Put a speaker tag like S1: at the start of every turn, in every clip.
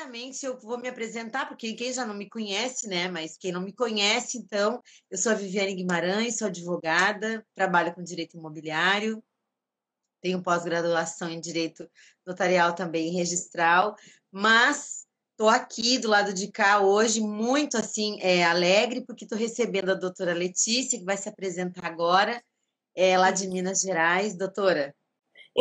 S1: Primeiramente, eu vou me apresentar, porque quem já não me conhece, né? Mas quem não me conhece, então, eu sou a Viviane Guimarães, sou advogada, trabalho com direito imobiliário, tenho pós-graduação em direito notarial também registral, mas estou aqui do lado de cá hoje muito assim é, alegre porque estou recebendo a doutora Letícia que vai se apresentar agora, é, lá de Minas Gerais, doutora.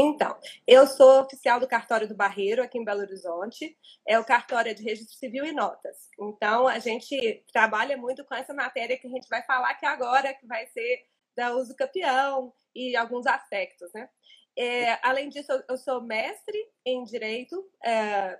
S2: Então, eu sou oficial do cartório do Barreiro, aqui em Belo Horizonte. É o cartório de registro civil e notas. Então, a gente trabalha muito com essa matéria que a gente vai falar aqui agora, que vai ser da uso campeão e alguns aspectos, né? É, além disso, eu sou mestre em Direito é,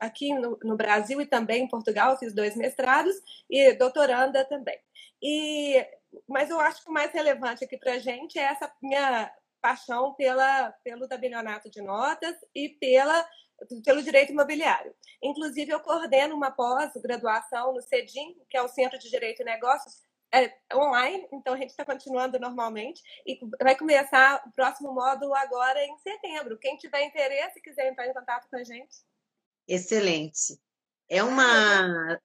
S2: aqui no, no, Brasil e também em Portugal, fiz dois mestrados e doutoranda também. E, mas eu acho que o mais relevante aqui para a gente é essa minha paixão pela, pelo tabelionato de notas e pela, pelo direito imobiliário. Inclusive, eu coordeno uma pós-graduação no CEDIM, que é o Centro de Direito e Negócios, é, online, então a gente está continuando normalmente e vai começar o próximo módulo agora em setembro. Quem tiver interesse, quiser entrar em contato com a gente.
S1: Excelente. É uma.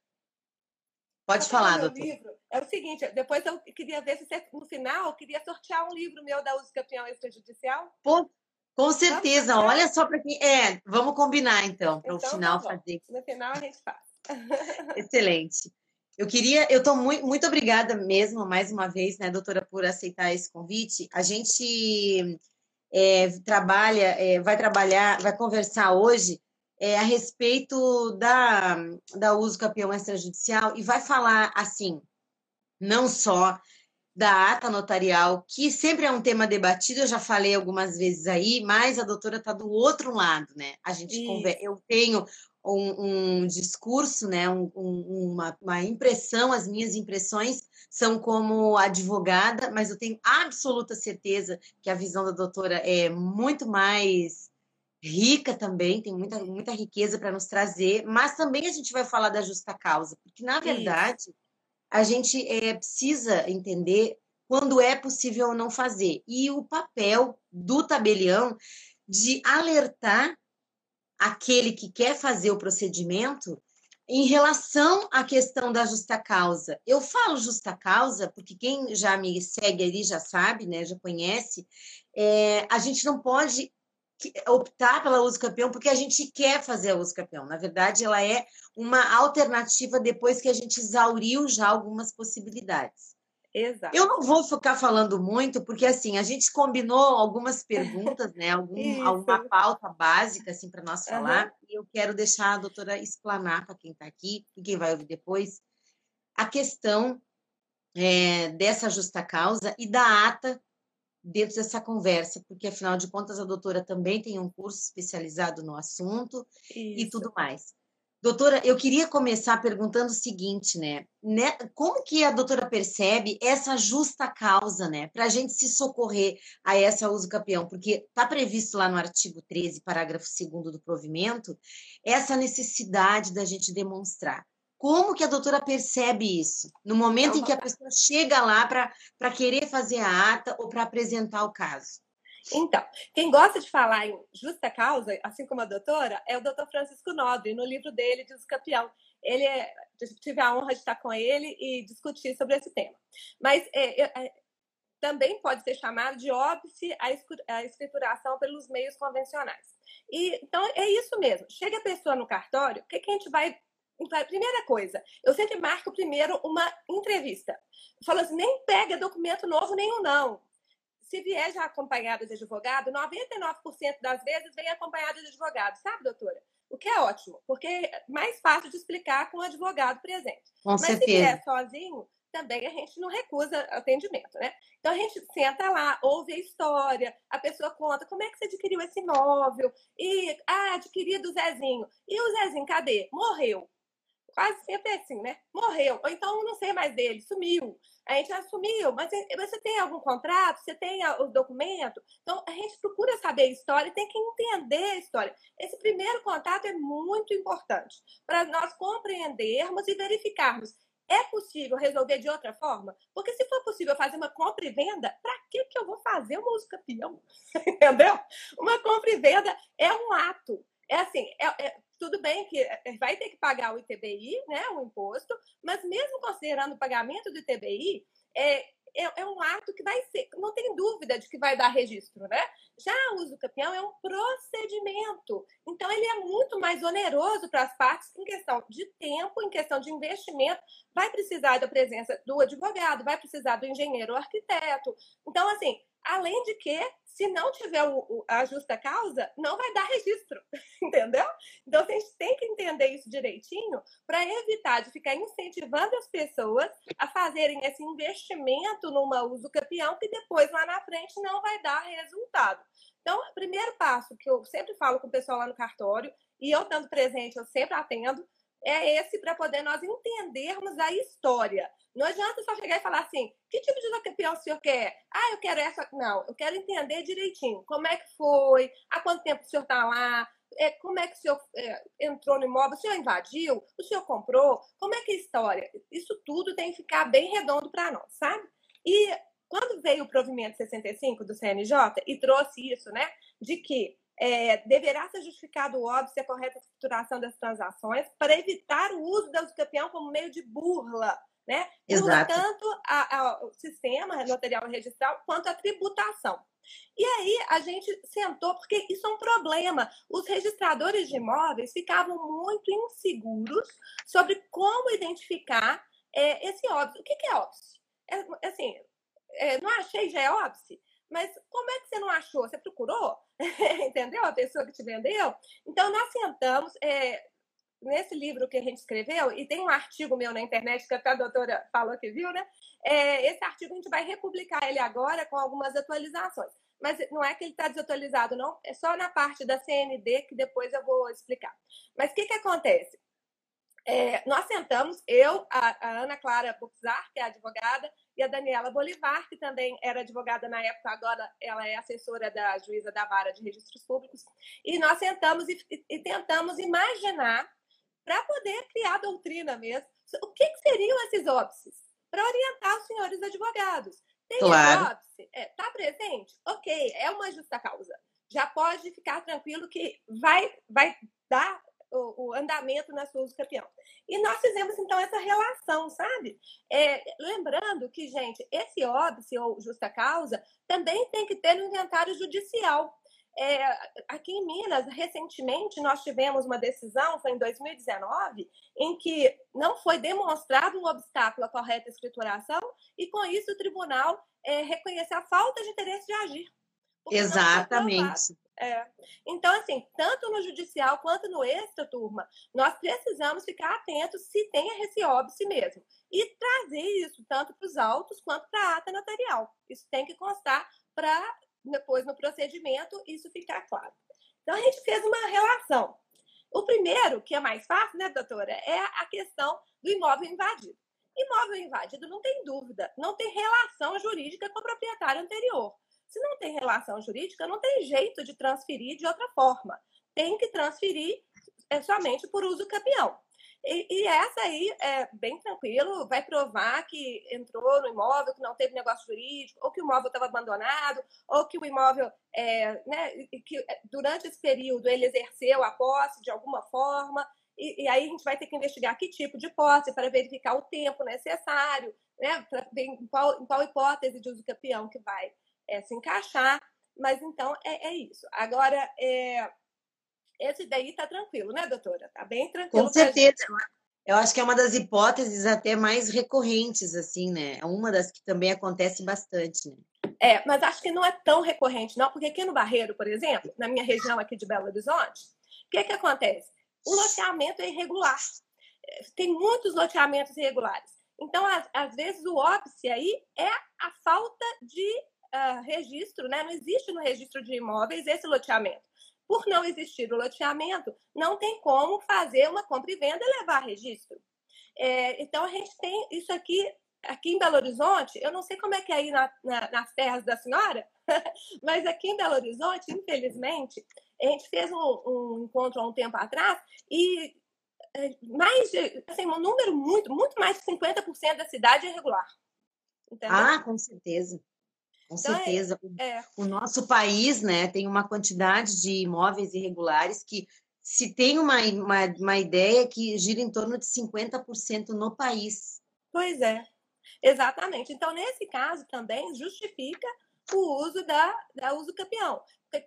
S1: Pode falar, doutor. Livro.
S2: É o seguinte, depois eu queria ver se você, no final, eu queria sortear um livro meu da Uso Campeão Extrajudicial.
S1: Pô, com certeza. Vamos Olha só para quem. É, vamos combinar então, para o então, final
S2: tá
S1: fazer.
S2: No final a gente faz.
S1: Excelente. Eu queria, eu estou muito, muito obrigada mesmo, mais uma vez, né, doutora, por aceitar esse convite. A gente é, trabalha, é, vai trabalhar, vai conversar hoje é, a respeito da, da uso campeão extrajudicial e vai falar assim, não só da ata notarial, que sempre é um tema debatido, eu já falei algumas vezes aí, mas a doutora está do outro lado, né? A gente conversa, eu tenho um, um discurso, né, um, um, uma, uma impressão, as minhas impressões são como advogada, mas eu tenho absoluta certeza que a visão da doutora é muito mais rica também, tem muita, muita riqueza para nos trazer, mas também a gente vai falar da justa causa, porque na verdade Isso. A gente é, precisa entender quando é possível ou não fazer. E o papel do tabelião de alertar aquele que quer fazer o procedimento em relação à questão da justa causa. Eu falo justa causa porque quem já me segue ali já sabe, né, já conhece. É, a gente não pode optar pela uso campeão porque a gente quer fazer a uso campeão. Na verdade, ela é uma alternativa depois que a gente exauriu já algumas possibilidades. Exato. Eu não vou ficar falando muito, porque assim, a gente combinou algumas perguntas, né? Algum, alguma pauta básica assim, para nós falar, uhum. e eu quero deixar a doutora explanar para quem está aqui e quem vai ouvir depois a questão é, dessa justa causa e da ata dentro dessa conversa, porque afinal de contas a doutora também tem um curso especializado no assunto Isso. e tudo mais. Doutora, eu queria começar perguntando o seguinte, né? né? Como que a doutora percebe essa justa causa, né? Para a gente se socorrer a essa uso campeão? Porque está previsto lá no artigo 13, parágrafo 2 do provimento, essa necessidade da gente demonstrar. Como que a doutora percebe isso? No momento em que a pessoa chega lá para querer fazer a ata ou para apresentar o caso?
S2: Então, quem gosta de falar em justa causa, assim como a doutora, é o doutor Francisco Nobre, no livro dele, Diz Campeão. Ele é, tive a honra de estar com ele e discutir sobre esse tema. Mas é, é, também pode ser chamado de óbice a escrituração pelos meios convencionais. E, então, é isso mesmo. Chega a pessoa no cartório, o que, que a gente vai Primeira coisa, eu sempre marco primeiro uma entrevista. Falo assim, nem pega documento novo nenhum, não se vier já acompanhado de advogado, 99% das vezes vem acompanhado de advogado, sabe, doutora? O que é ótimo, porque é mais fácil de explicar com o advogado presente.
S1: Com
S2: Mas
S1: certeza.
S2: se vier sozinho, também a gente não recusa atendimento, né? Então a gente senta lá, ouve a história, a pessoa conta como é que você adquiriu esse imóvel, e ah, adquiri do Zezinho. E o Zezinho, cadê? Morreu quase sempre é assim, né? Morreu, ou então não sei mais dele, sumiu. A gente assumiu, mas você tem algum contrato? Você tem o documento? Então, a gente procura saber a história, tem que entender a história. Esse primeiro contato é muito importante para nós compreendermos e verificarmos. É possível resolver de outra forma? Porque se for possível fazer uma compra e venda, para que, que eu vou fazer uma uso campeão? Entendeu? Uma compra e venda é um ato. É assim, é, é, tudo bem que eh, vai ter que pagar o ITBI, né, o imposto, mas mesmo considerando o pagamento do ITBI, é, é, é, um ato que vai ser, não tem dúvida de que vai dar registro, né? Já o uso campeão é um procedimento, então ele é muito mais oneroso para as partes em questão de tempo, em questão de investimento, vai precisar da presença do advogado, vai precisar do engenheiro arquiteto. Então, assim, além de que se não tiver o, a justa causa, não vai dar registro, entendeu? Então, a gente tem que entender isso direitinho para evitar de ficar incentivando as pessoas a fazerem esse investimento numa uso campeão que depois, lá na frente, não vai dar resultado. Então, o primeiro passo que eu sempre falo com o pessoal lá no cartório, e eu estando presente, eu sempre atendo, é esse para poder nós entendermos a história. Não adianta só chegar e falar assim: que tipo de campeão o senhor quer? Ah, eu quero essa. Não, eu quero entender direitinho como é que foi, há quanto tempo o senhor está lá, é, como é que o senhor é, entrou no imóvel, o senhor invadiu, o senhor comprou, como é que é a história? Isso tudo tem que ficar bem redondo para nós, sabe? E quando veio o provimento 65 do CNJ e trouxe isso, né, de que é, deverá ser justificado o óbvio se a correta estruturação das transações para evitar o uso do campeão como meio de burla, né? Burla tanto o sistema notarial registral quanto a tributação. E aí a gente sentou, porque isso é um problema. Os registradores de imóveis ficavam muito inseguros sobre como identificar é, esse óbvio. O que, que é óbvio? É, assim, é, não achei já é óbvio? Mas como é que você não achou? Você procurou? Entendeu? A pessoa que te vendeu? Então, nós sentamos. É, nesse livro que a gente escreveu, e tem um artigo meu na internet que até a doutora falou que viu, né? É, esse artigo a gente vai republicar ele agora com algumas atualizações. Mas não é que ele está desatualizado, não. É só na parte da CND que depois eu vou explicar. Mas o que, que acontece? É, nós sentamos, eu, a, a Ana Clara Buxar, que é advogada, e a Daniela Bolivar, que também era advogada na época, agora ela é assessora da juíza da vara de registros públicos. E nós sentamos e, e tentamos imaginar, para poder criar doutrina mesmo, o que, que seriam esses óbices, para orientar os senhores advogados. Tem claro. óbice? Está é, tá presente? Ok, é uma justa causa. Já pode ficar tranquilo que vai, vai dar o, o, andamento na sua uso campeão. E nós fizemos, então, essa relação, sabe? É, lembrando que, gente, esse óbice ou justa causa também tem que ter no inventário judicial. É, aqui em Minas, recentemente, nós tivemos uma decisão, foi em 2019, em que não foi demonstrado um obstáculo à correta escrituração e, com isso, o tribunal é, reconheceu a falta de interesse de agir.
S1: Exatamente.
S2: É. Então, assim, tanto no judicial quanto no extra, turma, nós precisamos ficar atentos se tem esse óbice mesmo. E trazer isso tanto para os autos quanto para a ata notarial. Isso tem que constar para depois no procedimento isso ficar claro. Então, a gente fez uma relação. O primeiro, que é mais fácil, né, doutora, é a questão do imóvel invadido. Imóvel invadido, não tem dúvida, não tem relação jurídica com o proprietário anterior. Se não tem relação jurídica, não tem jeito de transferir de outra forma. Tem que transferir é, somente por uso campeão. E, e, essa aí é bem tranquilo, vai provar que entrou no imóvel, que não teve negócio jurídico, ou que o imóvel estava abandonado, ou que o imóvel, é, né, que é, durante esse período ele exerceu a posse de alguma forma, e, e, aí a gente vai ter que investigar que tipo de posse para verificar o tempo necessário, né, ver em qual, em qual hipótese de uso campeão que vai é, se encaixar. Mas então é, é isso. Agora, é, esse daí tá tranquilo, né, doutora? Tá bem tranquilo.
S1: Com certeza. Eu acho que é uma das hipóteses até mais recorrentes, assim, né? É uma das que também acontece bastante, né?
S2: É, mas acho que não é tão recorrente, não, porque aqui no Barreiro, por exemplo, na minha região aqui de Belo Horizonte, o que, que acontece? O loteamento é irregular. É, tem muitos loteamentos irregulares. Então, às, às vezes, o óbice aí é a falta de uh, registro, né? Não existe no registro de imóveis esse loteamento. Por não existir o loteamento, não tem como fazer uma compra e venda e levar registro. É, então, a gente tem isso aqui, aqui em Belo Horizonte, eu não sei como é que é aí na, na, nas terras da senhora, mas aqui em Belo Horizonte, infelizmente, a gente fez um, um encontro há um tempo atrás e é, mais de, assim, um número muito, muito mais de 50% da cidade é irregular.
S1: Entendeu? Ah, com certeza. Com então, é certeza. É, é. O nosso país né, tem uma quantidade de imóveis irregulares que se tem uma, uma, uma ideia que gira em torno de 50% no país.
S2: Pois é, exatamente. Então, nesse caso também justifica o uso da, da uso campeão.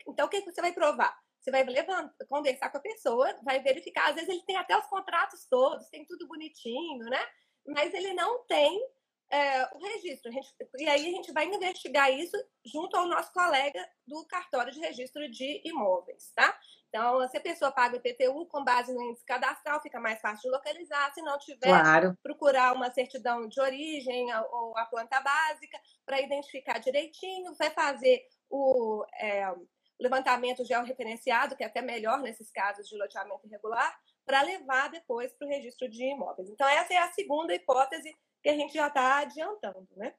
S2: Então, o que você vai provar? Você vai levantar, conversar com a pessoa, vai verificar. Às vezes ele tem até os contratos todos, tem tudo bonitinho, né? Mas ele não tem é, o registro. Gente, e aí a gente vai investigar isso junto ao nosso colega do cartório de registro de imóveis, tá? Então, se a pessoa paga o IPTU com base no índice cadastral, fica mais fácil de localizar. Se não tiver, claro. procurar uma certidão de origem ou a planta básica para identificar direitinho, vai fazer o, é, levantamento georreferenciado, que é até melhor nesses casos de loteamento irregular, para levar depois para o registro de imóveis. Então, essa é a segunda hipótese que a gente já está adiantando. Né?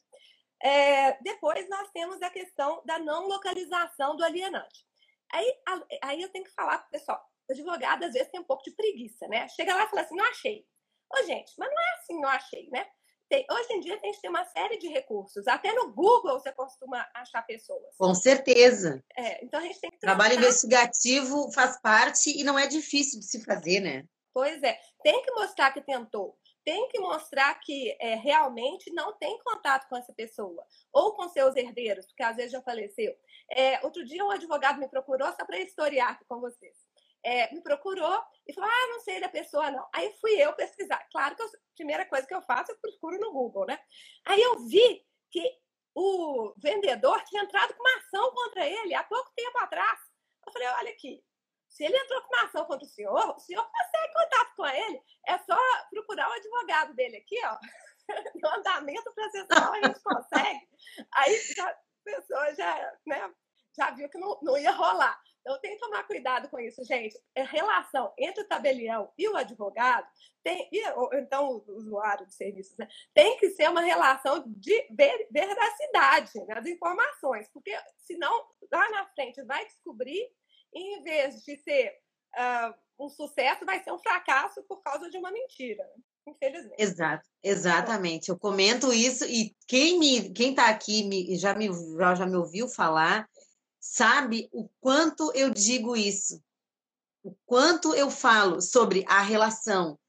S2: É, depois, nós temos a questão da não localização do alienante. Aí, aí eu tenho que falar para o pessoal, o advogado às vezes tem um pouco de preguiça, né? Chega lá e fala assim, não achei. Ô, gente, mas não é assim, não achei, né? Tem, hoje em dia a gente tem uma série de recursos. Até no Google você costuma achar pessoas.
S1: Com certeza.
S2: É, então a gente tem que
S1: Trabalho investigativo faz parte e não é difícil de se fazer, né?
S2: Pois é. Tem que mostrar que tentou. Tem que mostrar que é, realmente não tem contato com essa pessoa. Ou com seus herdeiros, porque às vezes já faleceu. É, outro dia um advogado me procurou só para historiar aqui com vocês é, me procurou e falou: Ah, não sei da pessoa, não. Aí fui eu pesquisar. Claro que a primeira coisa que eu faço é procuro no Google, né? Aí eu vi que o vendedor tinha entrado com uma ação contra ele há pouco tempo atrás. Eu falei: Olha aqui, se ele entrou com uma ação contra o senhor, o senhor consegue contato com ele. É só procurar o advogado dele aqui, ó. No andamento processual a gente consegue. Aí já, a pessoa já, né, já viu que não, não ia rolar. Então, tem que tomar cuidado com isso, gente. A é relação entre o tabelião e o advogado, tem, e, ou, então o usuário de serviços, né, tem que ser uma relação de ver, veracidade nas informações, porque senão lá na frente vai descobrir, em vez de ser uh, um sucesso, vai ser um fracasso por causa de uma mentira. Infelizmente.
S1: Exato, exatamente. Eu comento isso e quem me, quem está aqui me, já me já, já me ouviu falar sabe o quanto eu digo isso, o quanto eu falo sobre a relação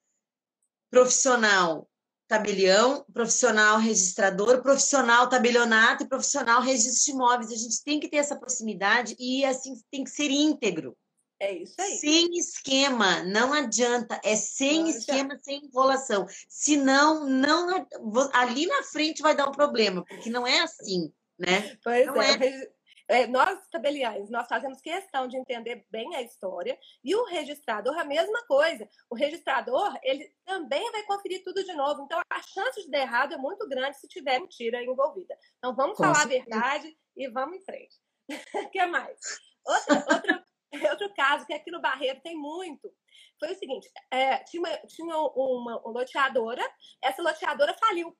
S1: profissional tabelião, profissional registrador, profissional tabelionato e profissional registro de imóveis. A gente tem que ter essa proximidade e assim tem que ser íntegro.
S2: É isso aí.
S1: Sem esquema, não adianta. É sem não esquema, sem enrolação. Senão, não ali na frente vai dar um problema, porque não é assim, né?
S2: Pois
S1: não
S2: é. é é, nós, tabeliães, nós fazemos questão de entender bem a história e o registrador, a mesma coisa. O registrador, ele também vai conferir tudo de novo. Então, a chance de dar errado é muito grande se tiver mentira envolvida. Então, vamos Com falar certeza. a verdade e vamos em frente. O que mais? Outro, outro, outro caso que aqui no Barreiro tem muito foi o seguinte: é, tinha, tinha uma, uma loteadora, essa loteadora faliu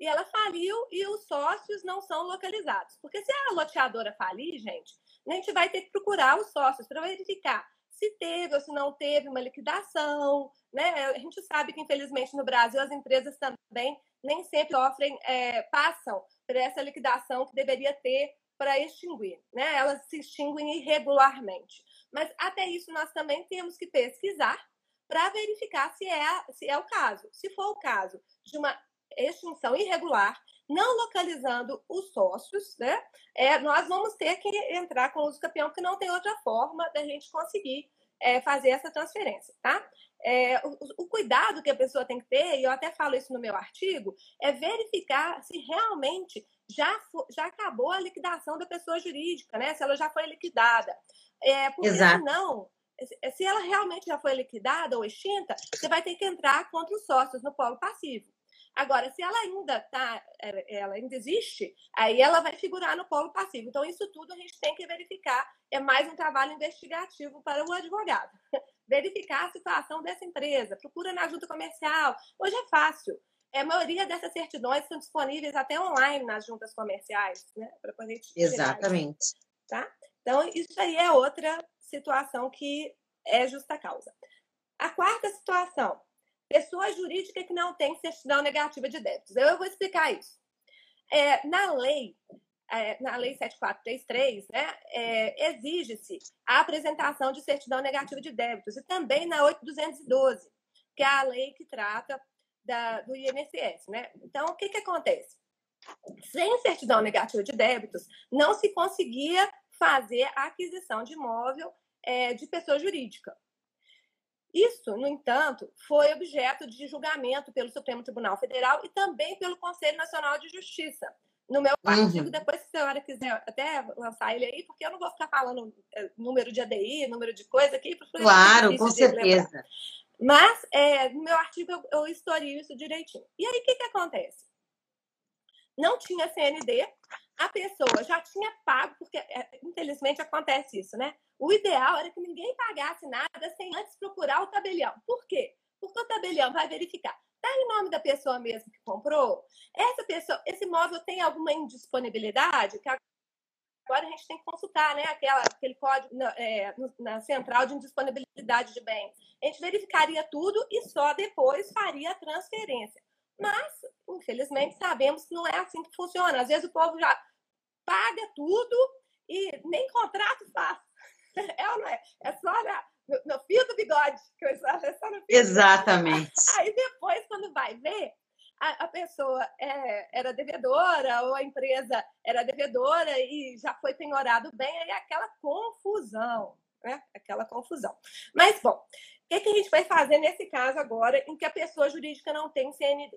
S2: e ela faliu e os sócios não são localizados. Porque se a loteadora falir, gente, a gente vai ter que procurar os sócios para verificar se teve ou se não teve uma liquidação. Né? A gente sabe que, infelizmente, no Brasil, as empresas também nem sempre sofrem, é, passam por essa liquidação que deveria ter para extinguir. Né? Elas se extinguem irregularmente. Mas até isso nós também temos que pesquisar para verificar se é, se é o caso. Se for o caso de uma extinção irregular, não localizando os sócios, né? É, nós vamos ter que entrar com o uso campeão, porque não tem outra forma da gente conseguir é, fazer essa transferência, tá? É, o, o, cuidado que a pessoa tem que ter, e eu até falo isso no meu artigo, é verificar se realmente já, já acabou a liquidação da pessoa jurídica, né? Se ela já foi liquidada. É, porque Exato. senão, se ela realmente já foi liquidada ou extinta, você vai ter que entrar contra os sócios no polo passivo. Agora, se ela ainda tá, é, ela ainda existe, aí ela vai figurar no polo passivo. Então, isso tudo a gente tem que verificar. É mais um trabalho investigativo para o advogado. verificar a situação dessa empresa, procura na junta comercial. Hoje é fácil. É, a maioria dessas certidões estão disponíveis até online nas juntas comerciais, né? Para poder
S1: Exatamente.
S2: Tá? Então, isso aí é outra situação que é justa causa. A quarta situação pessoa jurídica que não tem certidão negativa de débitos. Eu vou explicar isso. É, na lei, é, na Lei 7433, né, é, exige-se a apresentação de certidão negativa de débitos e também na 8212, que é a lei que trata da, do INSS. Né? Então, o que, que acontece? Sem certidão negativa de débitos, não se conseguia fazer a aquisição de imóvel é, de pessoa jurídica. Isso, no entanto, foi objeto de julgamento pelo Supremo Tribunal Federal e também pelo Conselho Nacional de Justiça. No meu uhum. artigo, depois, se a senhora quiser até lançar ele aí, porque eu não vou ficar falando é, número de ADI, número de coisa aqui.
S1: Claro, com certeza.
S2: Mas, é, no meu artigo, eu, eu historio isso direitinho. E aí, o que, que acontece? Não tinha CND, a pessoa já tinha pago, porque é, infelizmente acontece isso, né? O ideal era que ninguém pagasse nada sem antes procurar o tabelião. Por quê? Porque o tabelião vai verificar. Está em nome da pessoa mesmo que comprou? Essa pessoa, esse imóvel tem alguma indisponibilidade? Que agora a gente tem que consultar, né? Aquela, aquele código na, é, na central de indisponibilidade de bens. A gente verificaria tudo e só depois faria a transferência. Mas, infelizmente, sabemos que não é assim que funciona. Às vezes o povo já paga tudo e nem contrato faz. É ou não é? É só na, no, no fio do bigode. Que eu, é só no fio
S1: Exatamente.
S2: Aí depois, quando vai ver, a, a pessoa é, era devedora ou a empresa era devedora e já foi penhorado bem, aí é aquela confusão. Né? Aquela confusão. Mas, bom, o que, que a gente vai fazer nesse caso agora em que a pessoa jurídica não tem CND?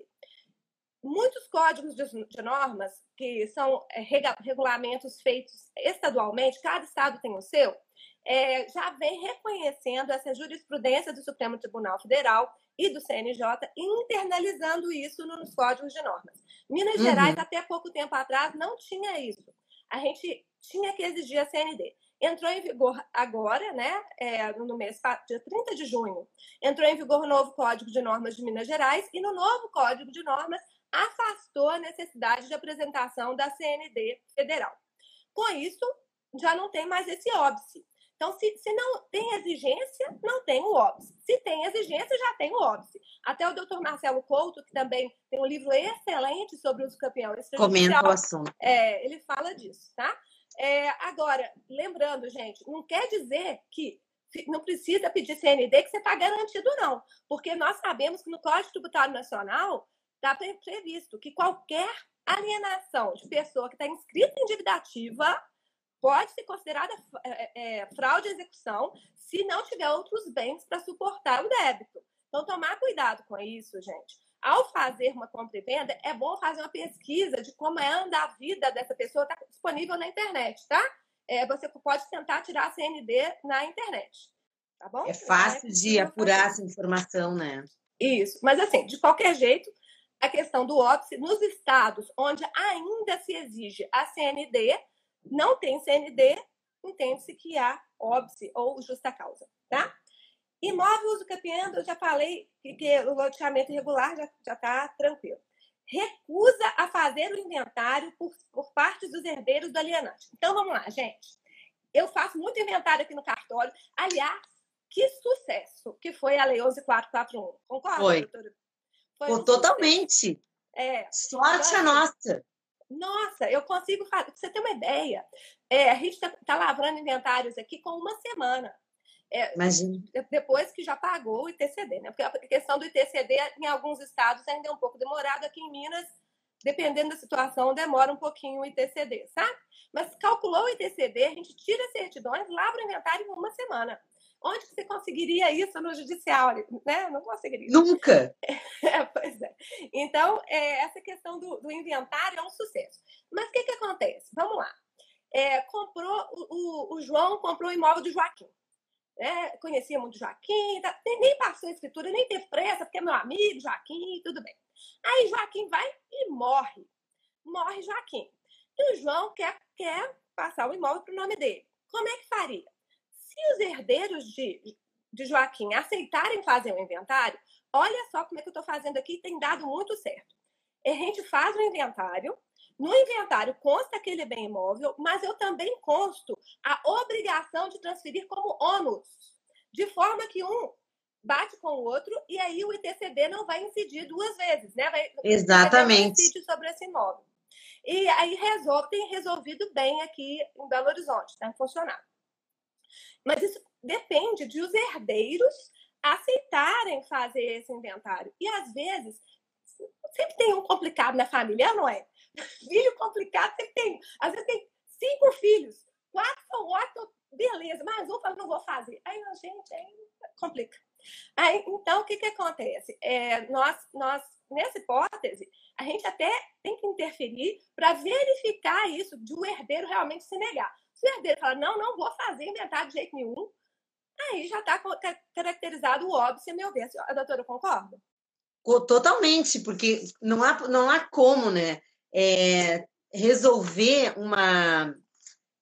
S2: muitos códigos de, normas, que são é, regulamentos feitos estadualmente, cada estado tem o seu, é, já vem reconhecendo essa jurisprudência do Supremo Tribunal Federal e do CNJ internalizando isso nos códigos de normas. Minas uhum. Gerais, até pouco tempo atrás, não tinha isso. A gente tinha que exigir a CND. Entrou em vigor agora, né, é, no mês dia 30 de junho, entrou em vigor o novo Código de Normas de Minas Gerais e no novo Código de Normas afastou a necessidade de apresentação da CND federal. Com isso, já não tem mais esse óbice. Então, se, se não tem exigência, não tem o óbice. Se tem exigência, já tem o óbice. Até o doutor Marcelo Couto, que também tem um livro excelente sobre os campeões.
S1: Comenta o assunto.
S2: É, ele fala disso, tá? É, agora, lembrando, gente, não quer dizer que não precisa pedir CND que você está garantido, não. Porque nós sabemos que no Código Tributário Nacional está previsto que qualquer alienação de pessoa que está inscrita em dívida ativa pode ser considerada é, é, fraude de execução se não tiver outros bens para suportar o débito. Então, tomar cuidado com isso, gente. Ao fazer uma compra e venda, é bom fazer uma pesquisa de como é anda a vida dessa pessoa, está disponível na internet, tá? É, você pode tentar tirar a CND na internet, tá bom?
S1: É fácil de apurar essa informação, né?
S2: Isso, mas assim, de qualquer jeito, a questão do óbice nos estados onde ainda se exige a CND, não tem CND, entende-se que há óbice ou justa causa, tá? Imóvel uso capiendo, eu já falei que, que o loteamento irregular já está tranquilo. Recusa a fazer o inventário por, por parte dos herdeiros do alienante. Então, vamos lá, gente. Eu faço muito inventário aqui no cartório. Aliás, que sucesso que foi a Lei 11441. Concorda,
S1: foi. doutora? Foi um totalmente. É. Sorte a nossa.
S2: Nossa, eu consigo fazer. Você ter uma ideia, é, a gente está tá lavrando inventários aqui com uma semana. É,
S1: Imagina.
S2: Depois que já pagou o ITCD, né? Porque a questão do ITCD em alguns estados ainda é um pouco demorado. Aqui em Minas, dependendo da situação, demora um pouquinho o ITCD, sabe? Mas calculou o ITCD, a gente tira certidões, lavra o inventário em uma semana. Onde você conseguiria isso no judiciário? Né? Não conseguiria.
S1: Nunca!
S2: É, pois é. Então, é, essa questão do, do, inventário é um sucesso. Mas o que, que acontece? Vamos lá. É, comprou o, o, o, João comprou o imóvel do Joaquim. É, conhecia muito Joaquim, tá, nem, nem passou a escritura, nem teve pressa, porque é meu amigo, Joaquim, tudo bem. Aí Joaquim vai e morre. Morre Joaquim. E o João quer, quer passar o imóvel para o nome dele. Como é que faria? Se os herdeiros de, de Joaquim aceitarem fazer o inventário, olha só como é que eu estou fazendo aqui, tem dado muito certo. A gente faz o inventário, no inventário consta aquele bem imóvel, mas eu também consto a obrigação de transferir como ônus, de forma que um bate com o outro e aí o ITCD não vai incidir duas vezes, né? Vai,
S1: Exatamente.
S2: Incide sobre esse imóvel. E aí resolve, tem resolvido bem aqui em Belo Horizonte, tem funcionado. Mas isso depende de os herdeiros aceitarem fazer esse inventário. E às vezes, sempre tem um complicado na família, não é? Filho complicado sempre tem. Às vezes tem cinco filhos, quatro são ótimos, beleza, mas um fala, não vou fazer. Aí, gente, aí complica. Aí, então, o que, que acontece? É, nós, nós, nessa hipótese, a gente até tem que interferir para verificar isso de o um herdeiro realmente se negar. Herdeiro falar, não, não vou fazer inventário de jeito nenhum, aí já está caracterizado o óbvio, meu ver. A doutora concorda?
S1: Totalmente, porque não há, não há como né, é, resolver uma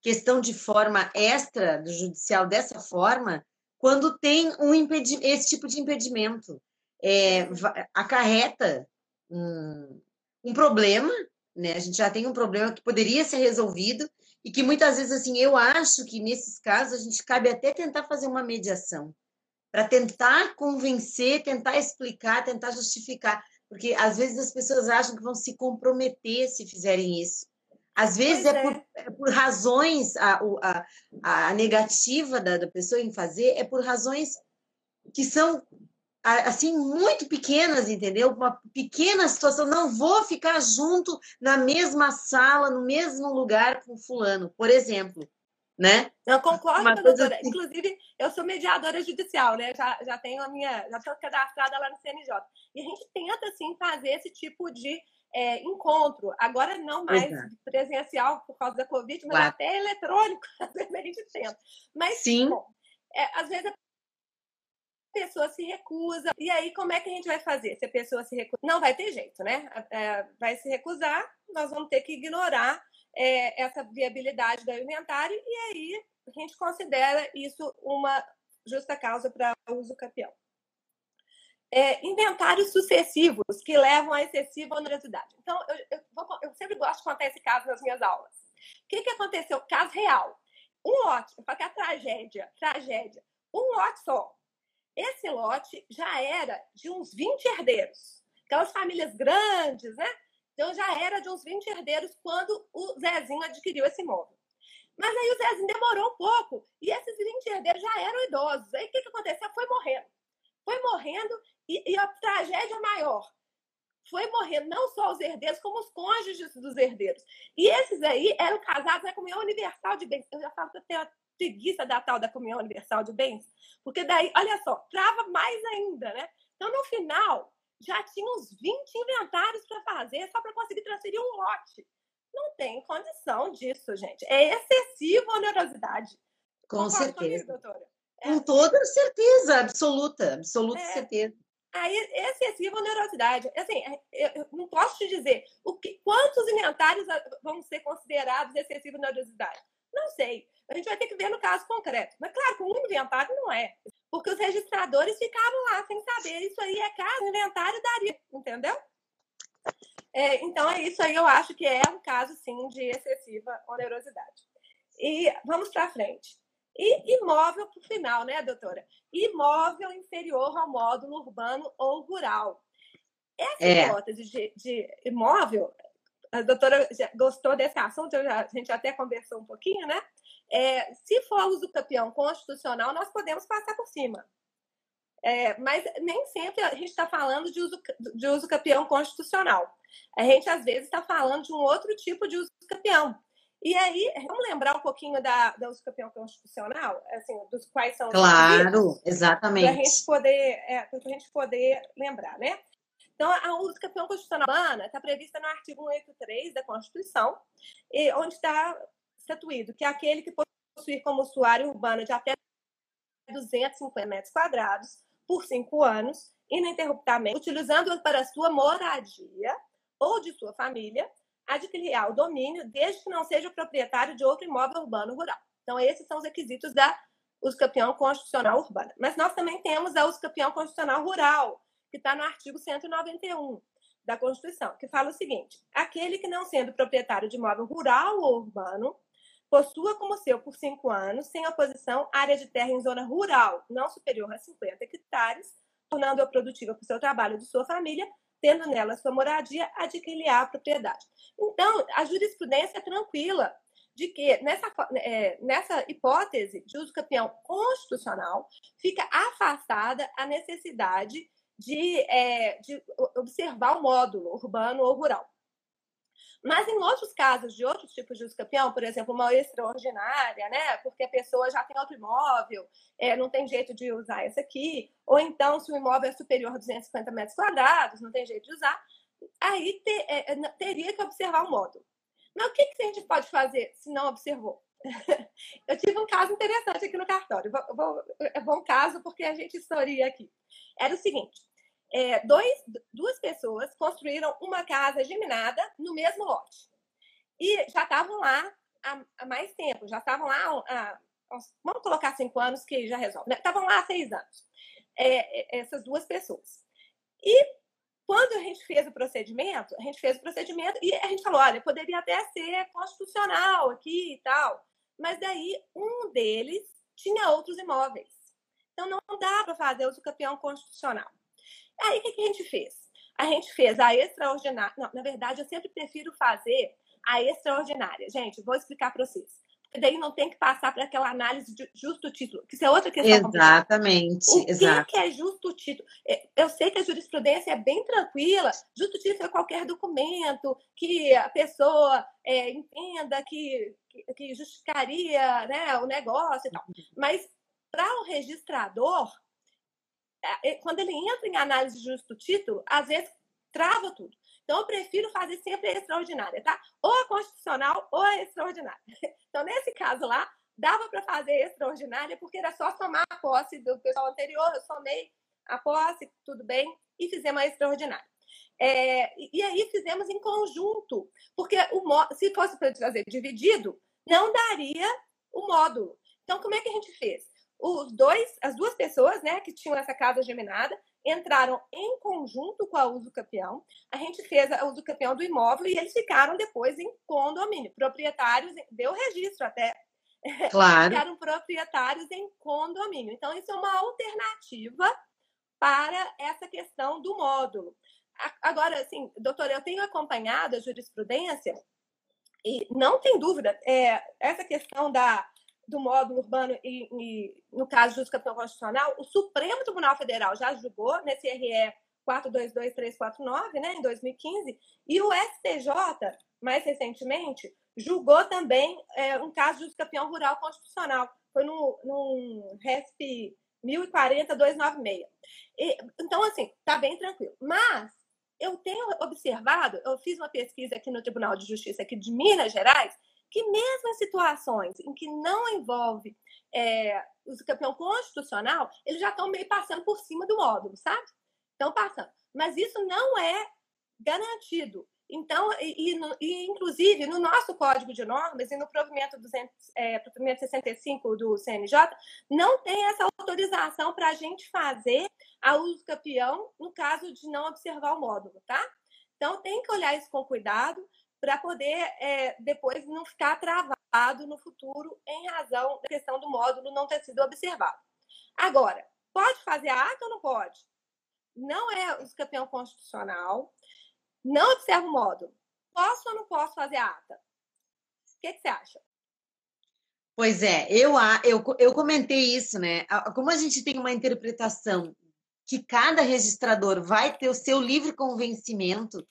S1: questão de forma extra do judicial dessa forma quando tem um esse tipo de impedimento. É, acarreta um, um problema, né? A gente já tem um problema que poderia ser resolvido e que muitas vezes, assim, eu acho que nesses casos a gente cabe até tentar fazer uma mediação para tentar convencer, tentar explicar, tentar justificar, porque às vezes as pessoas acham que vão se comprometer se fizerem isso. Às vezes é, é. Por, é, por, razões, a, a, a negativa da, da pessoa em fazer é por razões que são assim muito pequenas, entendeu? Uma pequena situação, não vou ficar junto na mesma sala, no mesmo lugar com fulano, por exemplo, né?
S2: Eu concordo, Uma doutora. Assim. Inclusive, eu sou mediadora judicial, né? Já, já tenho a minha, já estou cadastrada lá no CNJ. E a gente tenta, assim, fazer esse tipo de é, encontro. Agora não mais presencial por causa da Covid, mas claro. até eletrônico, às vezes a gente tenta. Mas,
S1: Sim. Bom,
S2: é, às vezes a pessoa se recusa. E aí, como é que a gente vai fazer se a pessoa se recusa? Não vai ter jeito, né? É, vai se recusar, nós vamos ter que ignorar é, essa viabilidade do inventário e aí a gente considera isso uma justa causa para uso campeão. É, inventários sucessivos que levam a excessiva onerosidade. Então, eu, eu, vou, eu, sempre gosto de contar esse caso nas minhas aulas. O que, que aconteceu? Caso real. Um lote, falo que é tragédia, tragédia. Um lote só. Esse lote já era de uns 20 herdeiros. Aquelas famílias grandes, né? Então já era de uns 20 herdeiros quando o Zezinho adquiriu esse imóvel. Mas aí o Zezinho demorou um pouco e esses 20 herdeiros já eram idosos. Aí o que, que aconteceu? Foi morrendo. Foi morrendo e, e a tragédia maior foi morrendo não só os herdeiros, como os cônjuges dos herdeiros. E esses aí eram casados na comunhão universal de bens. Eu já falo que eu tenho preguiça da tal da comunhão universal de bens, porque daí, olha só, trava mais ainda, né? Então, no final, já tinha uns 20 inventários para fazer só para conseguir transferir um lote. Não tem condição disso, gente. É excessiva a onerosidade.
S1: Com certeza. Comigo, doutora? É. Com toda certeza, absoluta, absoluta é. certeza.
S2: Aí, excessiva onerosidade. Assim, é, eu não posso te dizer o que, quantos inventários vão ser considerados excessiva onerosidade. Não sei. A gente vai ter que ver no caso concreto. Mas, claro, com um inventário não é. Porque os registradores ficavam lá sem saber. Isso aí é caso, inventário daria, entendeu? É, então, é isso aí. Eu acho que é um caso, sim, de excessiva onerosidade. E vamos para frente. E imóvel, por final, né, doutora? Imóvel inferior ao módulo urbano ou rural. Essa é. hipótese de, de imóvel a doutora gostou desse assunto, a gente até conversou um pouquinho, né? É, se for uso campeão constitucional, nós podemos passar por cima. É, mas nem sempre a gente está falando de uso, de uso campeão constitucional. A gente, às vezes, está falando de um outro tipo de uso campeão. E aí, vamos lembrar um pouquinho da, da uso campeão constitucional? Assim, dos quais são
S1: Claro, exatamente.
S2: Para a gente poder, é, a gente poder lembrar, né? Então, a uso campeão constitucional está prevista no artigo 183 da Constituição, onde está estatuído que aquele que possuir como usuário urbano de até 250 metros quadrados por cinco anos, ininterruptamente, utilizando para sua moradia ou de sua família, adquirirá o domínio desde que não seja proprietário de outro imóvel urbano rural. Então, esses são os requisitos da uso campeão constitucional urbana. Mas nós também temos a uso campeão constitucional rural, que está no artigo 191 da Constituição, que fala o seguinte: aquele que não sendo proprietário de imóvel rural ou urbano, possua como seu por cinco anos, sem oposição, área de terra em zona rural não superior a 50 hectares, tornando-a produtiva para o seu trabalho de sua família, tendo nela sua moradia, adquirir a propriedade. Então, a jurisprudência é tranquila de que nessa, é, nessa hipótese de uso campeão constitucional fica afastada a necessidade de, é, de observar o módulo urbano ou rural. Mas em outros casos de outros tipos de uso campeão, por exemplo, uma extraordinária, né? Porque a pessoa já tem outro imóvel, é, não tem jeito de usar esse aqui, ou então se o imóvel é superior a 250 metros quadrados, não tem jeito de usar, aí te, é, é teria que observar o módulo. Mas o que, que a gente pode fazer se não observou? Eu tive um caso interessante aqui no cartório. Vou, vou, é bom caso porque a gente historia aqui. Era o seguinte: é, dois, duas pessoas construíram uma casa geminada no mesmo lote. E já estavam lá há, há, mais tempo, já estavam lá há, vamos colocar cinco anos que já resolve. Né? Estavam lá há seis anos, é, é, essas duas pessoas. E quando a gente fez o procedimento, a gente fez o procedimento e a gente falou, olha, poderia até ser constitucional aqui e tal, mas daí um deles tinha outros imóveis. Então não dá para fazer uso campeão constitucional. Aí o que, a gente fez? A gente fez a extraordinária. Não, na verdade, eu sempre prefiro fazer a extraordinária. Gente, vou explicar para vocês. Porque daí não tem que passar para aquela análise de justo título, que isso é outra questão.
S1: Exatamente.
S2: O
S1: exato.
S2: que é justo título? É, eu sei que a jurisprudência é bem tranquila. Justo título é qualquer documento que a pessoa é, entenda que, que, que justificaria né, o negócio e tal. Uhum. Mas para o registrador, quando ele entra em análise de justo título, às vezes trava tudo. Então, eu prefiro fazer sempre a extraordinária, tá? Ou a constitucional ou a extraordinária. Então, nesse caso lá, dava para fazer a extraordinária, porque era só somar a posse do pessoal anterior, eu somei a posse, tudo bem, e fizemos a extraordinária. É, e aí fizemos em conjunto, porque o, se fosse para fazer dividido, não daria o módulo. Então, como é que a gente fez? Os dois, as duas pessoas, né, que tinham essa casa geminada, entraram em conjunto com a uso campeão. A gente fez a uso campeão do imóvel e eles ficaram depois em condomínio, proprietários, deu registro até.
S1: Claro.
S2: ficaram proprietários em condomínio. Então, isso é uma alternativa para essa questão do módulo. Agora, assim, doutora, eu tenho acompanhado a jurisprudência e não tem dúvida, é, essa questão da do módulo urbano e, e no caso do campeão constitucional, o Supremo Tribunal Federal já julgou nesse RE 422349, né, em 2015, e o STJ, mais recentemente, julgou também é, um caso de campeão rural constitucional. Foi no, no RESP 1040-296. Então, assim, tá bem tranquilo. Mas eu tenho observado, eu fiz uma pesquisa aqui no Tribunal de Justiça aqui de Minas Gerais, que mesmo em situações em que não envolve é, o campeão constitucional, eles já estão meio passando por cima do módulo, sabe? Estão passando. Mas isso não é garantido. Então, e, e, inclusive no nosso código de normas e no provimento, 200, é, provimento 65 do CNJ, não tem essa autorização para a gente fazer a uso campeão no caso de não observar o módulo, tá? Então, tem que olhar isso com cuidado para poder é, depois não ficar travado no futuro em razão da questão do módulo não ter sido observado. Agora, pode fazer a ata ou não pode? Não é o campeão constitucional, não observa o módulo. Posso ou não posso fazer a ata? O que, que você acha?
S1: Pois é, eu, eu, eu comentei isso, né? Como a gente tem uma interpretação que cada registrador vai ter o seu livre convencimento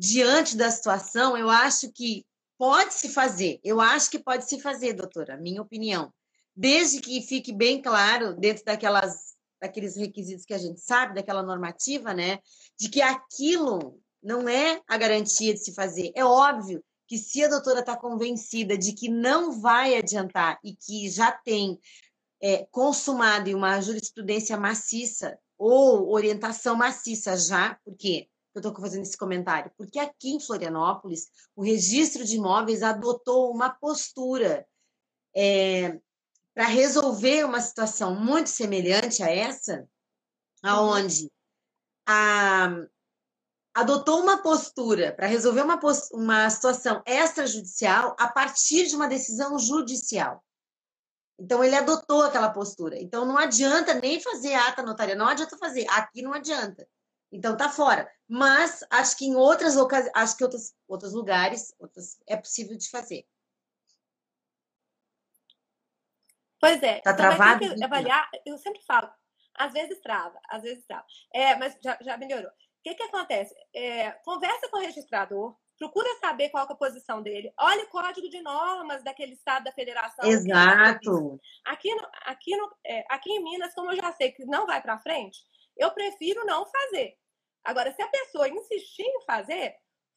S1: diante da situação, eu acho que pode se fazer. Eu acho que pode se fazer, doutora, minha opinião. Desde que fique bem claro, dentro daquelas, daqueles requisitos que a gente sabe, daquela normativa, né? De que aquilo não é a garantia de se fazer. É óbvio que se a doutora está convencida de que não vai adiantar e que já tem é, consumado em uma jurisprudência maciça ou orientação maciça já, porque eu estou fazendo esse comentário? Porque aqui em Florianópolis, o registro de imóveis adotou uma postura é, para resolver uma situação muito semelhante a essa, aonde a, adotou uma postura para resolver uma, uma situação extrajudicial a partir de uma decisão judicial. Então, ele adotou aquela postura. Então, não adianta nem fazer ata notária, não adianta fazer. Aqui não adianta Então tá fora. Mas acho que em outras ocasiões, acho que outros, outros lugares outros, é possível de fazer.
S2: Pois é.
S1: Tá então travado?
S2: Avaliar, eu sempre falo, às vezes trava, às vezes trava. É, mas já, já melhorou. O que, que acontece? É, conversa com o registrador, procura saber qual é a posição dele. Olha o código de normas daquele estado da federação.
S1: Exato.
S2: Aqui, no, aqui, no, é, aqui em Minas, como eu já sei que não vai para frente, eu prefiro não fazer. Agora, se a pessoa insistir em fazer,